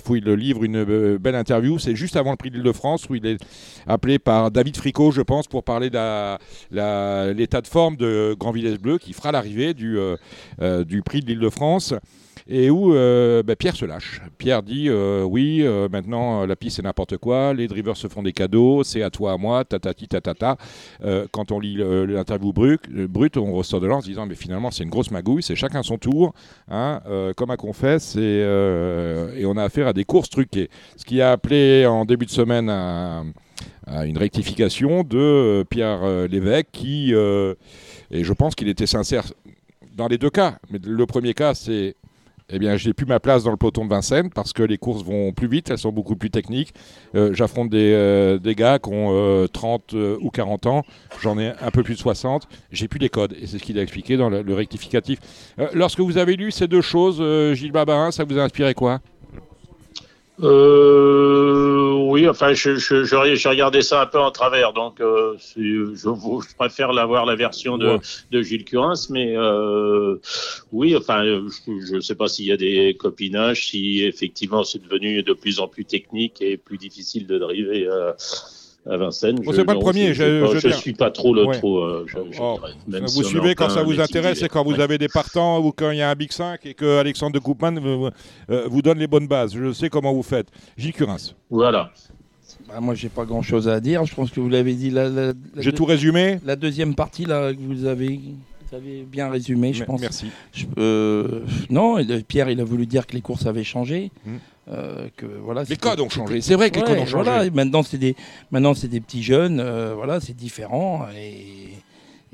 où il livre une belle interview. C'est juste avant le prix d'Île-de-France, où il est appelé par David Fricot, je pense, pour parler de l'état de forme de Grand Villesse Bleu, qui fera l'arrivée du, du prix de l'Île-de-France et où euh, bah, Pierre se lâche. Pierre dit euh, oui, euh, maintenant la piste c'est n'importe quoi, les drivers se font des cadeaux, c'est à toi, à moi, tatati tatata. Quand on lit l'interview brut, euh, brut, on ressort de là en se disant mais finalement c'est une grosse magouille, c'est chacun son tour, hein, comme à confesse, et, on a affaire à des courses truquées. Ce qui a appelé en début de semaine à, à une rectification de Pierre Lévesque qui, et je pense qu'il était sincère dans les deux cas, mais le premier cas c'est eh bien, j'ai plus ma place dans le peloton de Vincennes parce que les courses vont plus vite, elles sont beaucoup plus techniques. Euh, J'affronte des, euh, des gars qui ont euh, 30 euh, ou 40 ans, j'en ai un peu plus de 60, j'ai plus les codes. Et c'est ce qu'il a expliqué dans le, rectificatif. Lorsque vous avez lu ces deux choses, Gilles Babarin, ça vous a inspiré quoi? Euh, oui, enfin, je, je, je- j'ai regardé ça un peu en travers, donc euh, je, je préfère l'avoir la version de, Ouais. de Gilles Curins, mais euh, oui, enfin, je ne sais pas s'il y a des copinages, si effectivement c'est devenu de plus en plus technique et plus difficile de driver à, Vincennes. Bon, c'est pas le premier, je, je- je, je je veux dire- suis pas trop le Ouais. trop. euh, je, je Oh, dirais, même vous si suivez quand ça vous intéresse et quand vous Ouais. avez des partants ou quand il y a un Big 5 et que Alexandre de Koopman vous, euh, vous donne les bonnes bases. Je sais comment vous faites. Gilles Curins, Voilà. Bah, moi, j'ai pas grand chose à dire. Je pense que vous l'avez dit. La, la- la j'ai tout résumé la deuxième partie, là, que vous avez, vous avez bien résumé, je pense. Merci. Je- euh, non, euh, Pierre, il a voulu dire que les courses avaient changé. Hmm. euh, que, voilà, Les codes ont changé. C'est vrai que les codes ont changé. voilà, maintenant, c'est des, maintenant, c'est des petits jeunes. euh, voilà, c'est différent. Et,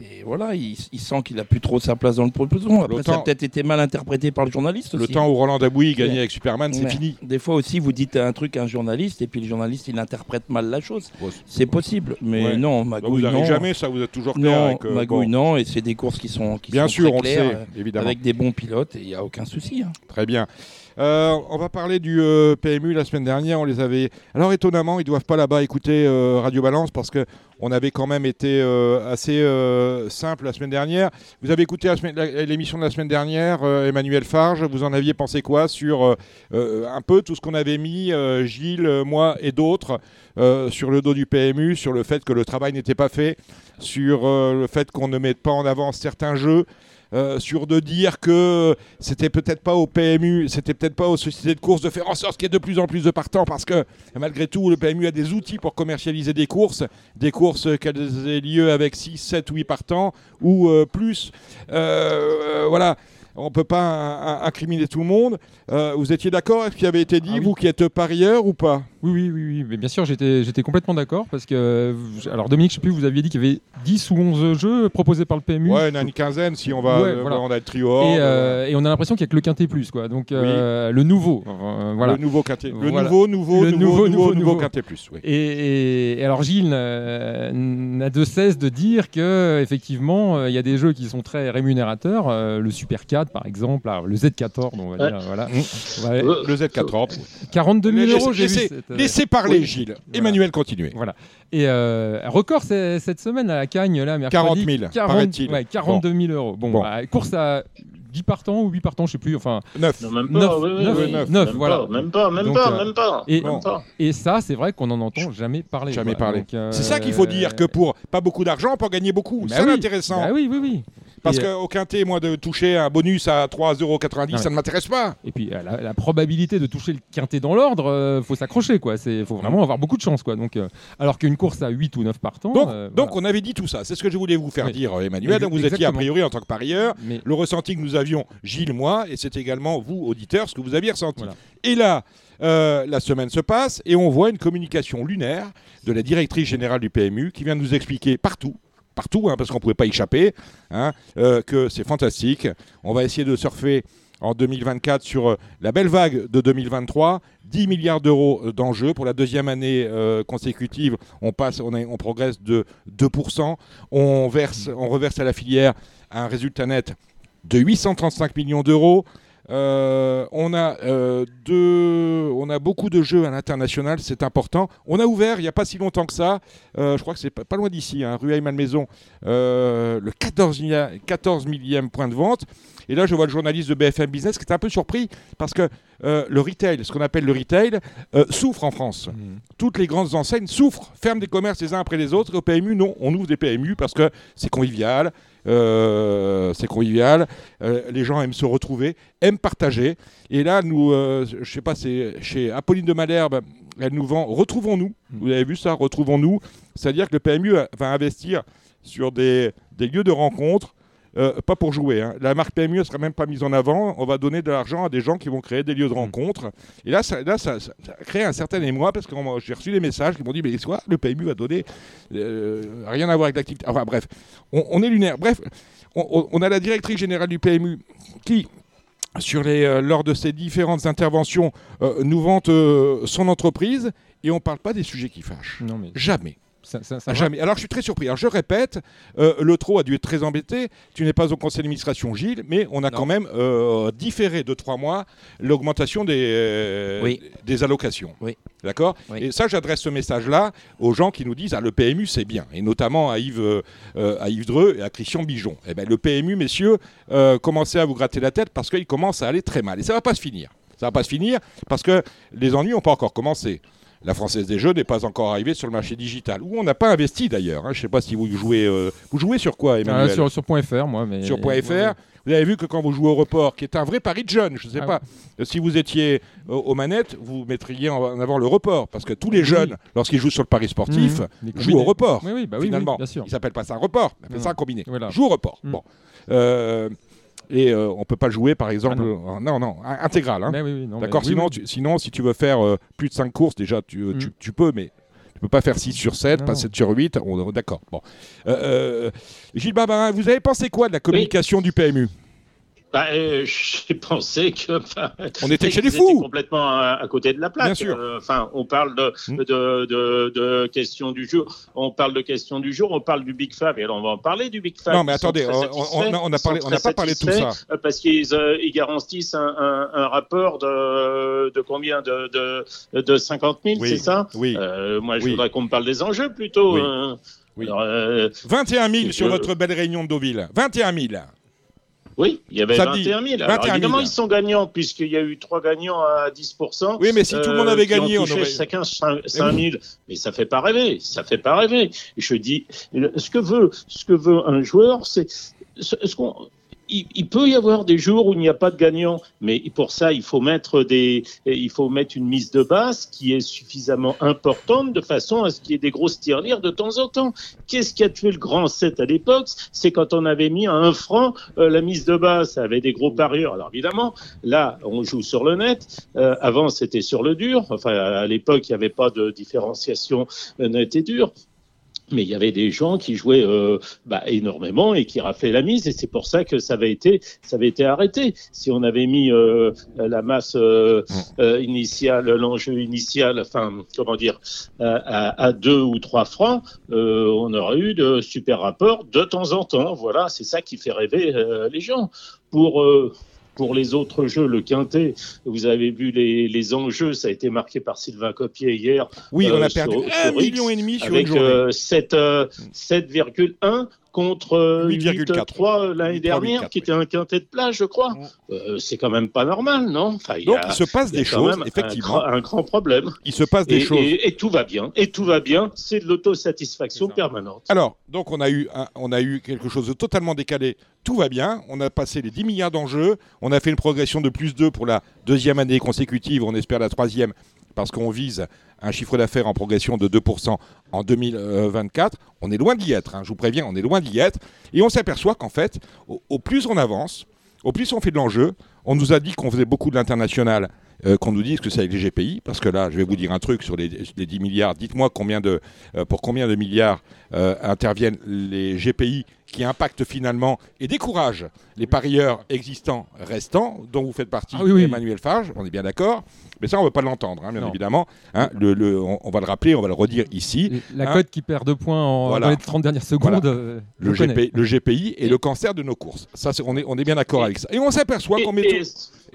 et voilà, il, il sent qu'il a plus trop sa place dans le peloton. Après, Le ça a temps- peut-être été mal interprété par le journaliste Le aussi. temps où Roland Dabouy gagnait Ouais. avec Superman, c'est Ouais. fini. Des fois aussi, vous dites un truc à un journaliste et puis le journaliste, il interprète mal la chose. Bon, C'est possible, mais Ouais. non, Bah, Magouille, vous n'arrivez non. jamais, ça vous êtes toujours clair. Non, avec, euh, Magouille, bon. non, et c'est des courses qui sont, qui Bien sont sûr, très on le claires, sait, euh, évidemment. avec des bons pilotes, et il n'y a aucun souci. hein. Très bien. Euh, on va parler du euh, PMU la semaine dernière. On les avait. Alors étonnamment, ils doivent pas là-bas écouter euh, Radio Balance parce que on avait quand même été assez simple la semaine dernière. Vous avez écouté l'émission de la semaine dernière, Emmanuel Farge. Vous en aviez pensé quoi sur un peu tout ce qu'on avait mis, Gilles, moi et d'autres, sur le dos du PMU, sur le fait que le travail n'était pas fait, sur le fait qu'on ne mette pas en avant certains jeux. Euh, sur de dire que c'était peut-être pas au PMU, c'était peut-être pas aux sociétés de course de faire en sorte qu'il y ait de plus en plus de partants parce que malgré tout, le PMU a des outils pour commercialiser des courses, des courses qu'elles aient lieu avec 6, 7, 8 partants ou euh, plus. Euh, voilà. On ne peut pas in- in- incriminer tout le monde. Euh, vous étiez d'accord avec ce qui avait été dit, Ah oui. vous qui êtes parieur ou pas? Oui, oui, oui, oui. Mais bien sûr, j'étais complètement d'accord parce que. euh, Alors, Dominique, je sais plus, vous aviez dit qu'il y avait 10 ou 11 jeux proposés par le PMU. Ouais, il y en a une quinzaine si on va, Ouais, euh, voilà. on a le trio. Et, euh, et on a l'impression qu'il n'y a que le quintet plus, quoi. Donc, le nouveau. voilà. Le nouveau quintet. Le Voilà. nouveau, nouveau, Le nouveau, nouveau, nouveau, nouveau, nouveau. quintet plus. Oui. Et, et- et alors Gilles n'a de cesse de dire que effectivement il y a des jeux qui sont très rémunérateurs, le Super 4 par exemple, alors, le Z14 on va Ouais. dire, voilà. Mmh. Ouais, Euh, Le Z14. 42 000 Laissez- euros j'ai vu. laissez- cette, euh, Laissez parler, oui. Gilles. Voilà. Emmanuel, continuez. Voilà. Et euh, record c'est- cette semaine à la Cagne là, mercredi. 40 000, 40 paraît-il. ouais, 42 000 euros. Bon, Bon. bah, course à 10 partants ou 8 partants, je sais plus. Enfin, 9. Non, même pas. Neuf, oui, oui, neuf, oui. neuf, Même voilà. pas, Même pas, même Donc, pas, euh, même pas. et- même pas. et ça, c'est vrai qu'on n'en entend jamais parler. Jamais quoi. parlé. Donc, euh, C'est ça qu'il faut dire, que pour pas beaucoup d'argent, on peut en gagner beaucoup. bah c'est oui. intéressant. Bah oui, oui, oui. Parce euh, qu'au quintet, moi, de toucher un bonus à 3,90€, Ah ça ne m'intéresse pas. Et puis euh, la, la probabilité de toucher le quintet dans l'ordre, euh, faut s'accrocher quoi. C'est faut vraiment avoir beaucoup de chance quoi. Donc euh, alors qu'une course à 8 ou 9 partants. Donc, euh, donc voilà. on avait dit tout ça. C'est ce que je voulais vous faire Oui. dire, Emmanuel. Donc, vous étiez a priori en tant que parieur. Mais Le ressenti que nous avions, Gilles, moi, et c'est également vous, auditeurs, ce que vous aviez ressenti. Voilà. Et là, euh, la semaine se passe et on voit une communication lunaire de la directrice générale du PMU qui vient nous expliquer partout, partout, hein, parce qu'on ne pouvait pas échapper, hein, euh, que c'est fantastique. On va essayer de surfer en 2024 sur euh, la belle vague de 2023. 10 milliards d'euros euh, d'enjeux. Pour la deuxième année consécutive, on, passe, on progresse de 2%. On, verse, on reverse à la filière un résultat net de 835 millions d'euros. Euh, on, a, euh, deux- on a beaucoup de jeux à l'international, c'est important. On a ouvert il n'y a pas si longtemps que ça, euh, je crois que c'est pas, pas loin d'ici, hein, rue Aymal-Maison, euh, le 14, milla- 14 millième point de vente. Et là, je vois le journaliste de BFM Business qui est un peu surpris parce que le retail, ce qu'on appelle le retail, souffre en France. Toutes les grandes enseignes souffrent, ferment des commerces les uns après les autres. Et au PMU, non, on ouvre des PMU parce que c'est convivial, euh, c'est convivial. euh, les gens aiment se retrouver, aiment partager. Et là, nous, euh, je sais pas, c'est chez Apolline de Malherbe, elle nous vend Retrouvons-nous. Vous avez vu ça, Retrouvons-nous. C'est-à-dire que le PMU va investir sur des, des lieux de rencontre. Euh, pas pour jouer. hein. La marque PMU ne sera même pas mise en avant. On va donner de l'argent à des gens qui vont créer des lieux de rencontre. Et là, ça, là, ça, ça- ça crée un certain émoi parce que j'ai reçu des messages qui m'ont dit Mais quoi Le PMU va donner euh, rien à voir avec l'activité. Enfin bref, on, on est lunaire. Bref, on, on- on a la directrice générale du PMU qui sur les, euh, lors de ses différentes interventions, euh, nous vante euh, son entreprise et on ne parle pas des sujets qui fâchent. Non, mais Jamais. Ça, ça- ça va. jamais. Alors je suis très surpris. Alors je répète, euh, le TRO a dû être très embêté. Tu n'es pas au conseil d'administration, Gilles, mais on a Non. quand même euh, différé de trois mois l'augmentation des, euh, Oui. des allocations. Oui. D'accord? Oui. Et ça, j'adresse ce message-là aux gens qui nous disent ah, le PMU, c'est bien. Et notamment à Yves, à Yves Dreux et à Christian Bijon. Eh ben, le PMU, messieurs, commencez à vous gratter la tête parce qu'il commence à aller très mal. Et ça ne va pas se finir. Ça va pas se finir parce que les ennuis n'ont pas encore commencé. La Française des Jeux n'est pas encore arrivée sur le marché digital, où on n'a pas investi d'ailleurs. hein. Je ne sais pas si vous jouez. euh, vous jouez sur quoi, Ah, Emmanuel sur, sur point .fr, moi. Mais... Sur .fr. Ouais. Vous avez vu que quand vous jouez au report, qui est un vrai pari de jeune, je ne sais Ah pas, si vous étiez euh, aux manettes, vous mettriez en avant le report. Parce que tous les jeunes, lorsqu'ils jouent sur le pari sportif, Mmh. Jouent au report. Oui, oui, bah finalement. bien sûr. Il s'appelle pas ça un report, il appelle Non. ça un combiné. Voilà. Joue au report. Mm. Bon. Euh, et euh, on peut pas jouer, par exemple. Ah euh, non, non, in- intégral. hein. Oui, oui, non, D'accord sinon, oui. tu- sinon, si tu veux faire euh, plus de 5 courses, déjà, tu, euh, Mm. tu, tu peux, mais tu peux pas faire 6 sur 7, Non, pas non. 7 sur 8. On- D'accord. Bon. Euh, euh, Gilles Barbarin, vous avez pensé quoi de la communication du PMU Bah, euh, J'ai pensé que. enfin, On était chez les fous. complètement à, à côté de la plaque. Bien sûr. Euh, Enfin, on parle de, Mm. de, de, de questions du jour. On parle de questions du jour. On parle du Big Five. Et alors, on va en parler du Big Five. Non, mais attendez, on- a- parlé- n'a pas parlé de tout ça. euh, Parce qu'ils euh, ils garantissent un, un, un rapport de, de combien de, de, de 50 000, Oui. c'est ça? Oui. Euh, Moi, je Oui. voudrais qu'on me parle des enjeux plutôt. Oui. hein. Alors, euh, 21 000 sur votre belle réunion de Deauville. 21 000. Oui, il y avait Samedi. 21 000. 21 Alors 000. évidemment, ils sont gagnants puisqu'il y a eu trois gagnants à 10% Oui, mais si tout le monde avait qui ont gagné, on aurait. chacun 5 000. Mais ça fait pas rêver, ça fait pas rêver. Je dis, ce que veut, ce que veut un joueur, c'est ce, ce qu'on il, il peut y avoir des jours où il n'y a pas de gagnant, mais pour ça, il faut mettre des, il faut mettre une mise de base qui est suffisamment importante de façon à ce qu'il y ait des grosses tirelires de temps en temps. Qu'est-ce qui a tué le grand 7 à l'époque? C'est quand on avait mis à un franc euh, la mise de base, ça avait des gros parieurs. Alors évidemment, là, on joue sur le net. Euh, avant, c'était sur le dur. Enfin, à l'époque, il n'y avait pas de différenciation euh, net et dur. Mais il y avait des gens qui jouaient euh, bah, énormément et qui raflaient la mise, et c'est pour ça que ça avait été, ça avait été arrêté. Si on avait mis euh, la masse euh, euh, initiale, l'enjeu initial, enfin, comment dire, à, à, à deux ou trois francs, euh, on aurait eu de super rapports de temps en temps. Voilà, c'est ça qui fait rêver euh, les gens. Pour euh, pour les autres jeux, le quintet, vous avez vu les, les enjeux, ça a été marqué par Sylvain Copier hier. Oui, on euh, a perdu sur- 1 sur X, million et demi sur avec une journée. euh, 7, euh, 7,1 contre euh, 8,4. 8,3 l'année 8,3, dernière, qui était un quintet de plage, je crois. Euh, c'est quand même pas normal, non? Enfin, il y Donc, a- il se passe des choses, un effectivement. grand- Un, grand problème. Il se passe des Et, choses. et- et tout va bien. Et tout va bien. C'est de l'autosatisfaction permanente. Alors, donc on a, eu un- on a eu quelque chose de totalement décalé. Tout va bien. On a passé les 10 milliards d'enjeux. On a fait une progression de plus 2 pour la deuxième année consécutive. On espère la troisième parce qu'on vise un chiffre d'affaires en progression de 2% en 2024. On est loin d'y être. hein. Je vous préviens, on est loin d'y être. Et on s'aperçoit qu'en fait, au, plus on avance, au plus on fait de l'enjeu, on nous a dit qu'on faisait beaucoup de l'international, euh, qu'on nous dise que c'est avec les GPI, parce que là, je vais vous dire un truc sur les, les 10 milliards. Dites-moi de, euh, pour combien de milliards euh, interviennent les GPI qui impactent finalement et découragent les parieurs existants restants, dont vous faites partie, Ah oui, oui. Emmanuel Farge, on est bien d'accord. Mais ça, on ne veut pas l'entendre, hein, bien Non. évidemment. Hein, le, le- on, on va le rappeler, on va le redire ici. La Hein, cote qui perd deux points en, Voilà. dans les 30 dernières secondes. Voilà. euh, le. GPI, le GPI et le cancer de nos courses. Ça, on, est, on est bien d'accord avec ça. Et on s'aperçoit qu'on met et- tout-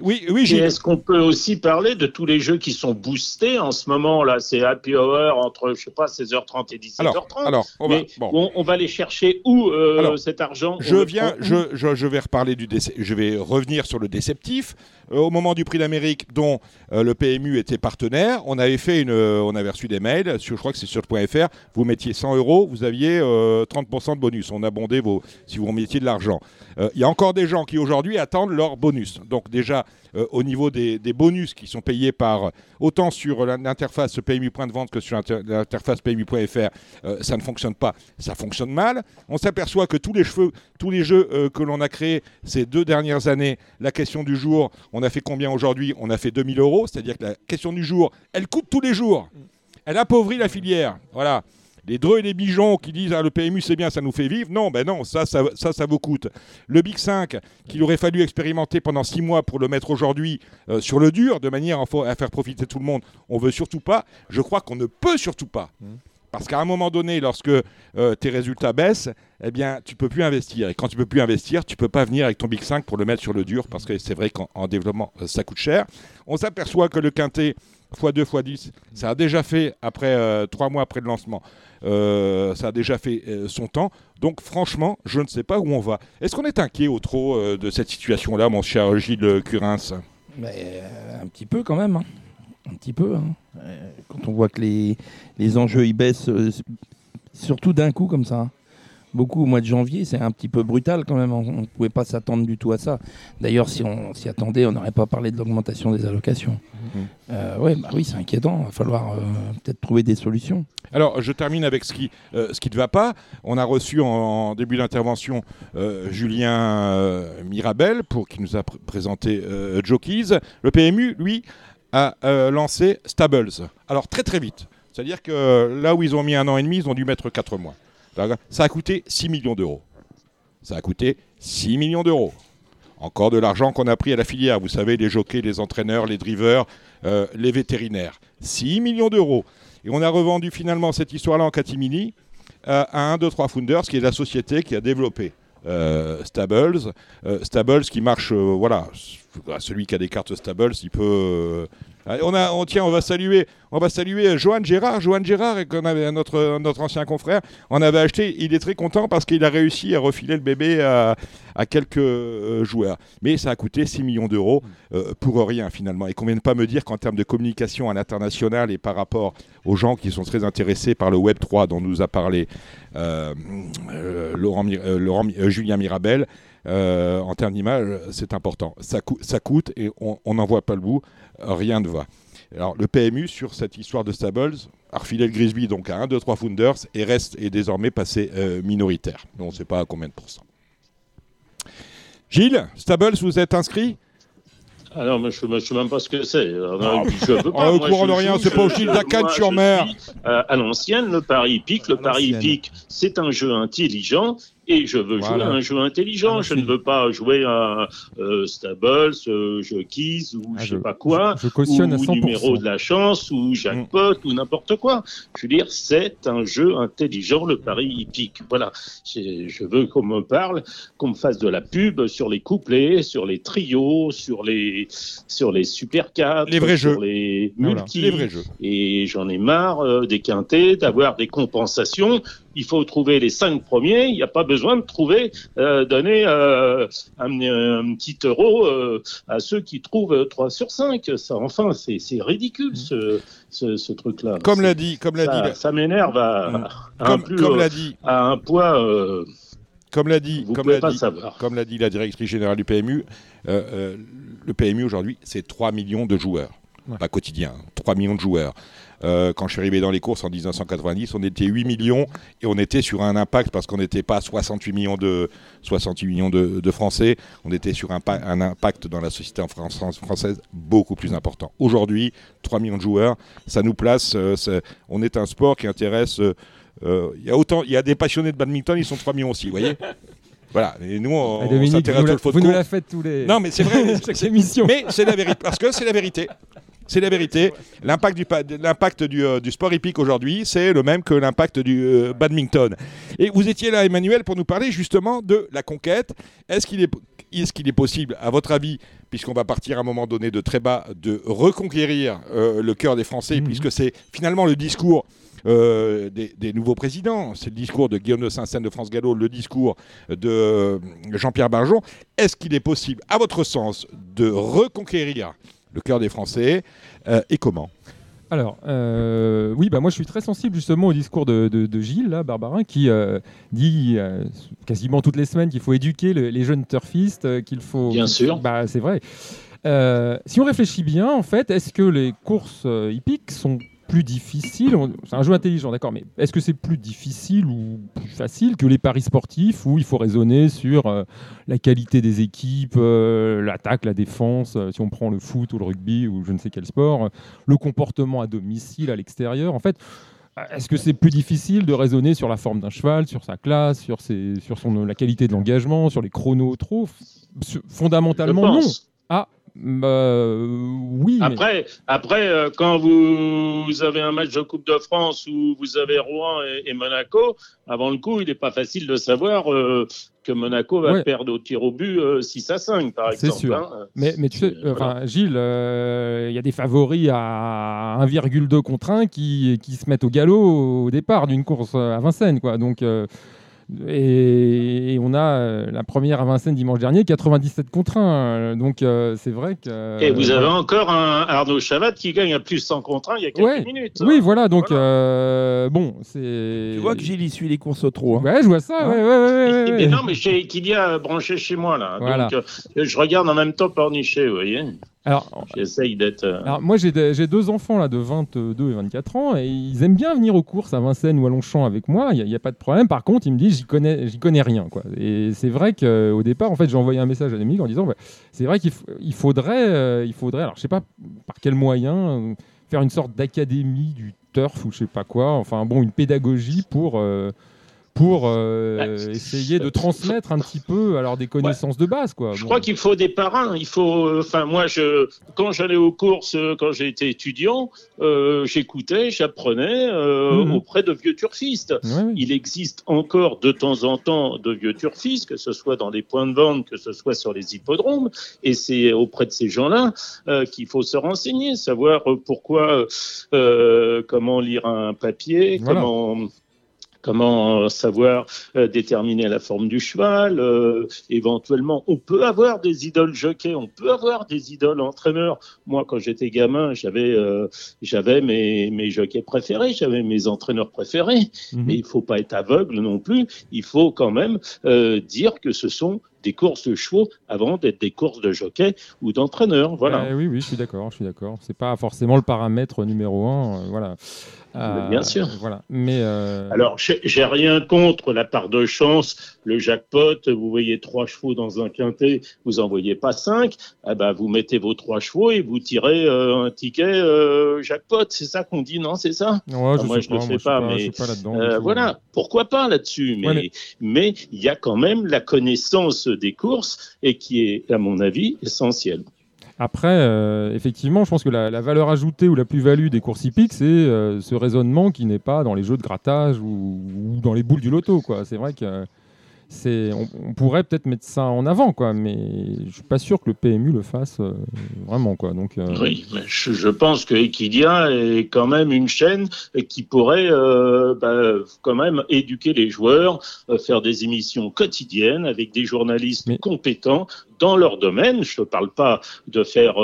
Oui, oui, est-ce qu'on peut aussi parler de tous les jeux qui sont boostés en ce moment là C'est happy hour entre je sais pas 16h30 et 17h30. Alors, alors, on va, Mais bon. on, on va aller chercher où euh, Alors, cet argent Je viens, je, je, je vais reparler du déce- je vais revenir sur le déceptif. Euh, au moment du prix d'Amérique, dont euh, le PMU était partenaire, on avait fait une, euh, on avait reçu des mails. Sur, je crois que c'est sur le .fr. Vous mettiez 100 euros, vous aviez euh, 30% de bonus. On abondait vos, si vous mettiez de l'argent. Euh, Il y a encore des gens qui aujourd'hui attendent leur bonus. Donc déjà euh, au niveau des, des bonus qui sont payés par autant sur l'interface PMU point de vente que sur l'inter- l'interface PMU.fr, euh, ça ne fonctionne pas, ça fonctionne mal. On s'aperçoit que tous les cheveux, tous les jeux euh, que l'on a créés ces deux dernières années, la question du jour, on a fait combien aujourd'hui? On a fait 2000 euros, c'est-à-dire que la question du jour, elle coûte tous les jours. Elle appauvrit la filière, voilà. les dreux et les bijoux qui disent ah, le PMU c'est bien, ça nous fait vivre. Non, ben non, ça, ça, ça, vous coûte. Le Big 5, qu'il aurait fallu expérimenter pendant six mois pour le mettre aujourd'hui euh, sur le dur, de manière à fa- à faire profiter tout le monde, on veut surtout pas. Je crois qu'on ne peut surtout pas. Parce qu'à un moment donné, lorsque euh, tes résultats baissent, eh bien, tu peux plus investir. Et quand tu peux plus investir, tu peux pas venir avec ton Big 5 pour le mettre sur le dur, parce que c'est vrai qu'en en développement, euh, ça coûte cher. On s'aperçoit que le quintet x2 x10, ça a déjà fait après euh, trois mois après le lancement. ça a déjà fait son temps. Donc franchement, je ne sais pas où on va. Est-ce qu'on est inquiet au trop de cette situation-là, mon cher Gilles Curins? Un petit peu quand même. hein. Un petit peu. hein. Euh, quand on voit que les, les enjeux ils baissent, euh, surtout d'un coup comme ça. hein. Beaucoup au mois de janvier, c'est un petit peu brutal quand même. On ne pouvait pas s'attendre du tout à ça. D'ailleurs, si on s'y attendait, on n'aurait pas parlé de l'augmentation des allocations. Euh, ouais, bah oui, c'est inquiétant. Il va falloir euh, peut-être trouver des solutions. Alors, je termine avec ce qui euh, ce qui ne va pas. On a reçu en, en début d'intervention euh, Julien euh, Mirabel pour qui nous a pr- présenté euh, Jockeys. Le PMU, lui, a euh, lancé Stables. Alors très très vite. C'est-à-dire que là où ils ont mis un an et demi, ils ont dû mettre quatre mois. Ça a coûté 6 millions d'euros. Ça a coûté 6 millions d'euros. Encore de l'argent qu'on a pris à la filière. Vous savez, les jockeys, les entraîneurs, les drivers, euh, les vétérinaires. 6 millions d'euros. Et on a revendu finalement cette histoire-là en catimini euh, à 1, 2, 3 Founders, qui est la société qui a développé Stables. Stables qui marche, voilà, celui qui a des cartes Stables, il peut. euh, on a, on, tiens, on va saluer, on va saluer euh, Johan Gérard. Johan Gérard, qu'on avait notre, ancien confrère, on avait acheté. Il est très content parce qu'il a réussi à refiler le bébé à, quelques euh, joueurs. Mais ça a coûté 6 millions d'euros pour rien finalement. Et qu'on ne vienne pas me dire qu'en termes de communication à l'international et par rapport aux gens qui sont très intéressés par le Web 3 dont nous a parlé Laurent, Laurent Julien Mirabel, euh, en termes d'image, c'est important. Ça, coûte et on n'en voit pas le bout. Rien ne va. Alors, le PMU, sur cette histoire de Stables, a refilé le Grisby donc à 1, 2, 3 Founders et reste est désormais passé euh, minoritaire. On ne sait pas à combien de pourcents. Gilles, Stables, vous êtes inscrit? Ah non, mais je ne sais même pas ce que c'est. Ah, au Moi, courant de rien, c'est pas au Gilles Dacan sur mer. euh, à l'ancienne, le pari hippique. Le pari hippique, c'est un jeu intelligent et je veux Voilà. jouer à un jeu intelligent. À Je ne veux pas jouer à euh, Stables, euh, Jockeys ou Ah, je je- sais pas quoi. Je cautionne à ou 100%. numéro de la chance, ou jackpot, ou n'importe quoi. Je veux dire, c'est un jeu intelligent, le pari hippique. Voilà. Je veux qu'on me parle, qu'on me fasse de la pub sur les couplets, sur les trios, sur les, sur les super 4, Les vrais sur jeux. les Voilà. multi. Les vrais jeux. Et j'en ai marre euh, des quintés, d'avoir des compensations. Il faut trouver les cinq premiers. Il n'y a pas besoin de trouver, euh, donner euh, un, un petit euro euh, à ceux qui trouvent 3 sur 5. Ça, enfin, c'est c'est ridicule ce, ce, ce truc-là. Comme l'a dit, comme l'a dit, ça, m'énerve à, Mm. à un comme, l'a dit, à un poids. comme l'a dit, comme l'a dit, comme l'a dit la directrice générale du PMU, le PMU aujourd'hui, c'est 3 millions de joueurs. Ouais. Pas quotidien, 3 millions de joueurs. Euh, quand je suis arrivé dans les courses en 1990, on était 8 millions et on était sur un impact parce qu'on n'était pas 68 millions de 68 millions de, de Français, on était sur un, pa- un impact dans la société en France, française beaucoup plus important. Aujourd'hui, 3 millions de joueurs, ça nous place. euh, on est un sport qui intéresse. euh, euh, Il y a autant, il y a des passionnés de badminton, ils sont 3 millions aussi, vous voyez. Voilà. Et nous, on, s'intéresse au la, foot vous nous la faites tous les... Non, mais c'est vrai. chaque émission. Mais c'est la vérité, parce que c'est la vérité. C'est la vérité. L'impact du, pa- l'impact du, euh, du sport hippique aujourd'hui, c'est le même que l'impact du euh, badminton. Et vous étiez là, Emmanuel, pour nous parler justement de la conquête. Est-ce qu'il est, est, qu'il est possible, à votre avis, puisqu'on va partir à un moment donné de très bas, de reconquérir euh, le cœur des Français, Mhm. puisque c'est finalement le discours euh, des, des nouveaux présidents. C'est le discours de Guillaume de Saint-Seine de France Gallo, le discours de Jean-Pierre Barjon. Est-ce qu'il est possible, à votre sens, de reconquérir le cœur des Français euh, et comment Alors, euh, oui, bah moi je suis très sensible justement au discours de, de- de Gilles, là, Barbarin, qui euh, dit euh, quasiment toutes les semaines qu'il faut éduquer le- les jeunes turfistes, euh, qu'il faut... Bien sûr. Bah, c'est vrai. Euh, si on réfléchit bien, en fait, est-ce que les courses euh, hippiques sont plus difficiles on- C'est un jeu intelligent, d'accord, mais est-ce que c'est plus difficile ou plus facile que les paris sportifs où il faut raisonner sur euh, la qualité des équipes, euh, l'attaque, la défense, euh, si on prend le foot ou le rugby ou je ne sais quel sport, le comportement à domicile, à l'extérieur En fait, est-ce que c'est plus difficile de raisonner sur la forme d'un cheval, sur sa classe, sur, ses, sur son, la qualité de l'engagement, sur les chronos trop? Fondamentalement, non. Ah, bah, oui. mais- Après, après euh, quand vous avez un match de Coupe de France où vous avez Rouen et, et Monaco, avant le coup, il n'est pas facile de savoir euh, que Monaco va Ouais. perdre au tir au but euh, 6 à 5, par C'est exemple. sûr. hein. Mais, mais tu sais, C'est- euh, Gilles, euh, il y a des favoris à 1,2 contre 1 qui, qui se mettent au galop au départ d'une course à Vincennes. Quoi. Donc, euh, et, et on a euh, la première à Vincennes dimanche dernier, 97 contre 1. Donc euh, c'est vrai que. Et vous euh, avez encore un Arnaud Chavat qui gagne à plus 100 contre 1 il y a quelques Ouais. minutes. Oui, hein. voilà, donc Voilà. euh, bon, c'est. Tu vois que Gilles, il suit les courses au trot. hein. Ouais, je vois ça, Hein ouais, ouais, ouais, ouais, Mais non, mais chez Equidia branché chez moi là. Voilà. Donc euh, je regarde en même temps Pornichet, vous voyez. Alors, J'essaye d'être. euh, Alors moi j'ai deux enfants là de 22 et 24 ans et ils aiment bien venir aux courses à Vincennes ou à Longchamp avec moi, il n'y a, pas de problème. Par contre ils me disent j'y connais, j'y connais rien. Quoi. Et c'est vrai qu'au départ en fait j'ai envoyé un message à Dominique en disant bah, c'est vrai qu'il faudrait, euh, il faudrait, alors je sais pas par quel moyen, euh, faire une sorte d'académie du turf ou je sais pas quoi, enfin bon une pédagogie pour... pour euh, Ouais. essayer de transmettre un petit peu alors des connaissances de base quoi. Je Bon. crois qu'il faut des parrains. Il faut. euh, Enfin, moi, je quand j'allais aux courses, quand j'étais étudiant, euh, j'écoutais, j'apprenais euh, Mhm. auprès de vieux turfistes. Ouais, ouais. Il existe encore de temps en temps de vieux turfistes, que ce soit dans des points de vente, que ce soit sur les hippodromes, et c'est auprès de ces gens-là euh, qu'il faut se renseigner, savoir pourquoi, euh, comment lire un papier, Voilà. comment comment euh, savoir euh, déterminer la forme du cheval. euh, éventuellement, on peut avoir des idoles jockeys, on peut avoir des idoles entraîneurs. Moi, quand j'étais gamin, j'avais euh, j'avais mes, mes jockeys préférés, j'avais mes entraîneurs préférés. Mhm. Mais il faut pas être aveugle non plus. Il faut quand même euh, dire que ce sont des courses de chevaux avant d'être des courses de jockeys ou d'entraîneurs. Voilà. Euh, oui, oui, je suis d'accord, je suis d'accord. C'est pas forcément le paramètre numéro un, euh, voilà. Euh, bien sûr. Voilà, mais euh, Alors, j'ai rien contre la part de chance, le jackpot. Vous voyez trois chevaux dans un quintet, vous en voyez pas cinq. Ah ben, vous mettez vos trois chevaux et vous tirez euh, un ticket euh, jackpot. C'est ça qu'on dit, non C'est ça? Ouais, Ah, je moi, je le pas, fais pas, mais, pas. Euh, voilà, pourquoi pas là-dessus? Mais Ouais, mais- mais il y a quand même la connaissance des courses et qui est, à mon avis, essentielle. Après, euh, effectivement, je pense que la, valeur ajoutée ou la plus-value des courses hippiques, c'est euh, ce raisonnement qui n'est pas dans les jeux de grattage ou, ou dans les boules du loto. quoi. C'est vrai que c'est, on, on pourrait peut-être mettre ça en avant, quoi, mais je suis pas sûr que le PMU le fasse euh, vraiment. Quoi. Donc, euh, Oui, mais je, je pense que Equidia est quand même une chaîne qui pourrait euh, bah, quand même éduquer les joueurs, faire des émissions quotidiennes avec des journalistes Mais- compétents dans leur domaine. Je ne parle pas de faire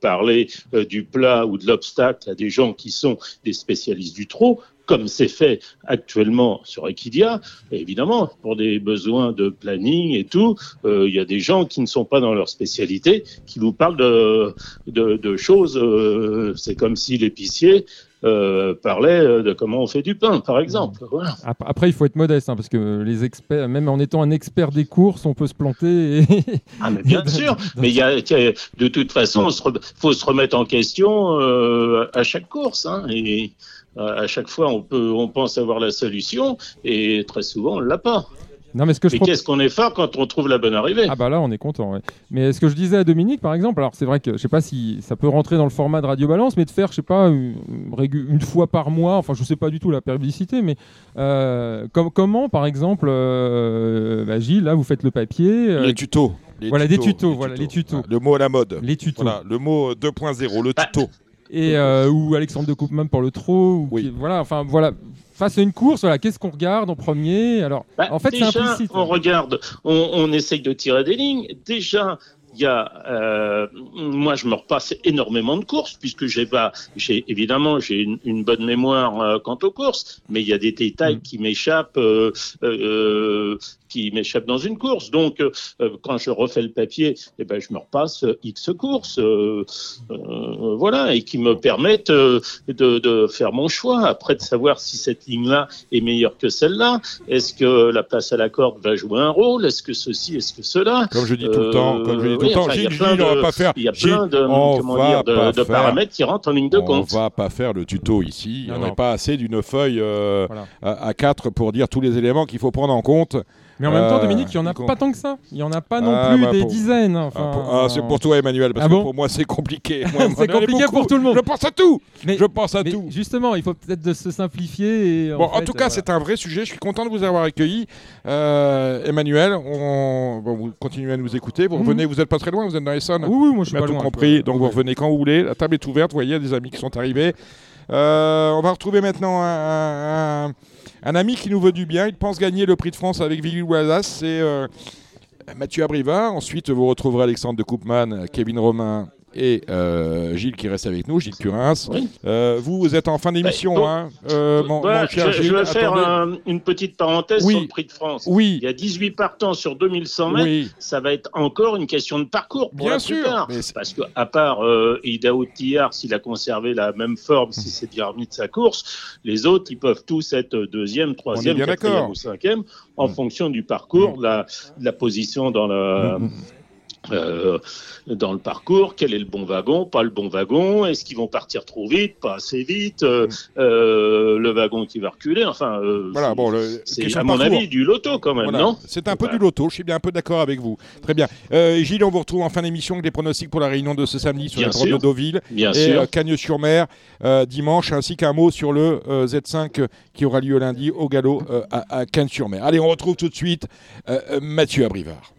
parler du plat ou de l'obstacle à des gens qui sont des spécialistes du trot, comme c'est fait actuellement sur Equidia. Évidemment, pour des besoins de planning et tout, euh, il y a des gens qui ne sont pas dans leur spécialité qui vous parlent de, de, de choses. euh, c'est comme si l'épicier euh, parlait de comment on fait du pain, par exemple. Voilà. Après, il faut être modeste, hein, parce que les experts, même en étant un expert des courses, on peut se planter. et- Ah, mais bien sûr. Mais y a, de toute façon, il faut se remettre en question euh, à chaque course. Hein, et à chaque fois, on peut, on pense avoir la solution, et très souvent, on l'a pas. non, mais ce que je Mais propose- qu'est-ce qu'on est fort quand on trouve la bonne arrivée? Ah bah là on est content. ouais. Mais ce que je disais à Dominique par exemple, alors c'est vrai que je sais pas si ça peut rentrer dans le format de Radio Balance, mais de faire je sais pas une, régu- une fois par mois, enfin je sais pas du tout la périodicité, mais euh, com- comment par exemple, euh, bah, Gilles là vous faites le papier, euh, Les tutos. Les voilà, des tutos, voilà, les tutos. Le mot à la mode. les tutos, Voilà, le mot euh, 2.0, le Bah, tuto. Et euh, ou Alexandre de Coupman pour le trot, ou Oui. qui- voilà, enfin voilà. Face à une course, voilà, qu'est-ce qu'on regarde en premier? Alors, Bah, en fait, c'est déjà, implicite. On regarde, on, on essaye de tirer des lignes. Déjà, il y a, euh, moi, je me repasse énormément de courses puisque j'ai pas, j'ai évidemment, j'ai une, une bonne mémoire euh, quant aux courses, mais il y a des détails Mm. qui m'échappent, euh, euh, qui m'échappent dans une course. Donc, euh, quand je refais le papier, eh ben, je me repasse euh, X courses, euh, euh, voilà, et qui me permettent euh, de, de faire mon choix. Après, de savoir si cette ligne-là est meilleure que celle-là. Est-ce que la place à la corde va jouer un rôle? Est-ce que ceci, est-ce que cela? Comme je dis tout le temps, Euh, comme je dis tout le oui, temps. enfin, il y a Gilles, plein Gilles, on va de- pas faire. Il y a Gilles, plein de, on comment va dire, de, pas de faire- paramètres qui rentrent en ligne de on compte. va pas faire le tuto ici. Non, on n'est pas assez d'une feuille euh, Voilà. à, à quatre pour dire tous les éléments qu'il faut prendre en compte. Mais en même temps, Euh, Dominique, il n'y en a pas tant que ça. Il n'y en a pas non Ah, plus bah, des pour- dizaines. Ah, Enfin, ah, c'est pour toi, Emmanuel, parce Ah que pour moi, c'est compliqué. C'est compliqué pour tout le monde. Je pense à tout. Mais, Je pense à mais tout. justement, il faut peut-être de se simplifier. Et Bon, en, tout cas, euh, c'est un vrai sujet. Je suis content de vous avoir accueilli. Euh, Emmanuel, on... bon, vous continuez à nous écouter. Vous Mhm. revenez, vous n'êtes pas très loin, vous êtes dans Essonne. Oui, oui, moi je suis pas tout loin. compris. Donc vous revenez quand vous voulez. La table est ouverte. Vous voyez, il y a des amis qui sont arrivés. Euh, on va retrouver maintenant un, un- ami qui nous veut du bien. Il pense gagner le prix de France avec Villy Wallace. C'est euh, Mathieu Abriva. Ensuite, vous retrouverez Alexandre de Koopman, Kevin Romain et euh, Gilles qui reste avec nous, Gilles Curins. Oui. Euh, vous, vous êtes en fin d'émission. bon. hein. Euh, mon, Voilà, mon cher je, vais faire un- une petite parenthèse Oui. sur le prix de France. Oui, Il y a 18 partants sur 2100 mètres. oui, Ça va être encore une question de parcours pour bien la sûr. plupart. Parce que à part Idaho Tillard, s'il a conservé la même forme, si c'est bien remis de sa course, les autres, ils peuvent tous être deuxième, troisième, quatrième ou cinquième, en Mm. fonction du parcours, de la, de la position dans la, Mm, euh, dans le parcours, quel est le bon wagon, pas le bon wagon, est-ce qu'ils vont partir trop vite, pas assez vite, euh, euh, le wagon qui va reculer, enfin, Voilà, c'est- bon, c'est à mon parcours. avis du loto quand même, Voilà. non? C'est un peu Voilà. du loto, je suis bien un peu d'accord avec vous. Très bien. Gilles, on vous retrouve en fin d'émission avec des pronostics pour la réunion de ce samedi sur Bien portes de. Deauville Bien et Cagnes-sur-Mer dimanche, ainsi qu'un mot sur le euh, Z5 euh, qui aura lieu lundi au galop à, à Cagnes-sur-Mer. Allez, on retrouve tout de suite Mathieu Abrivard.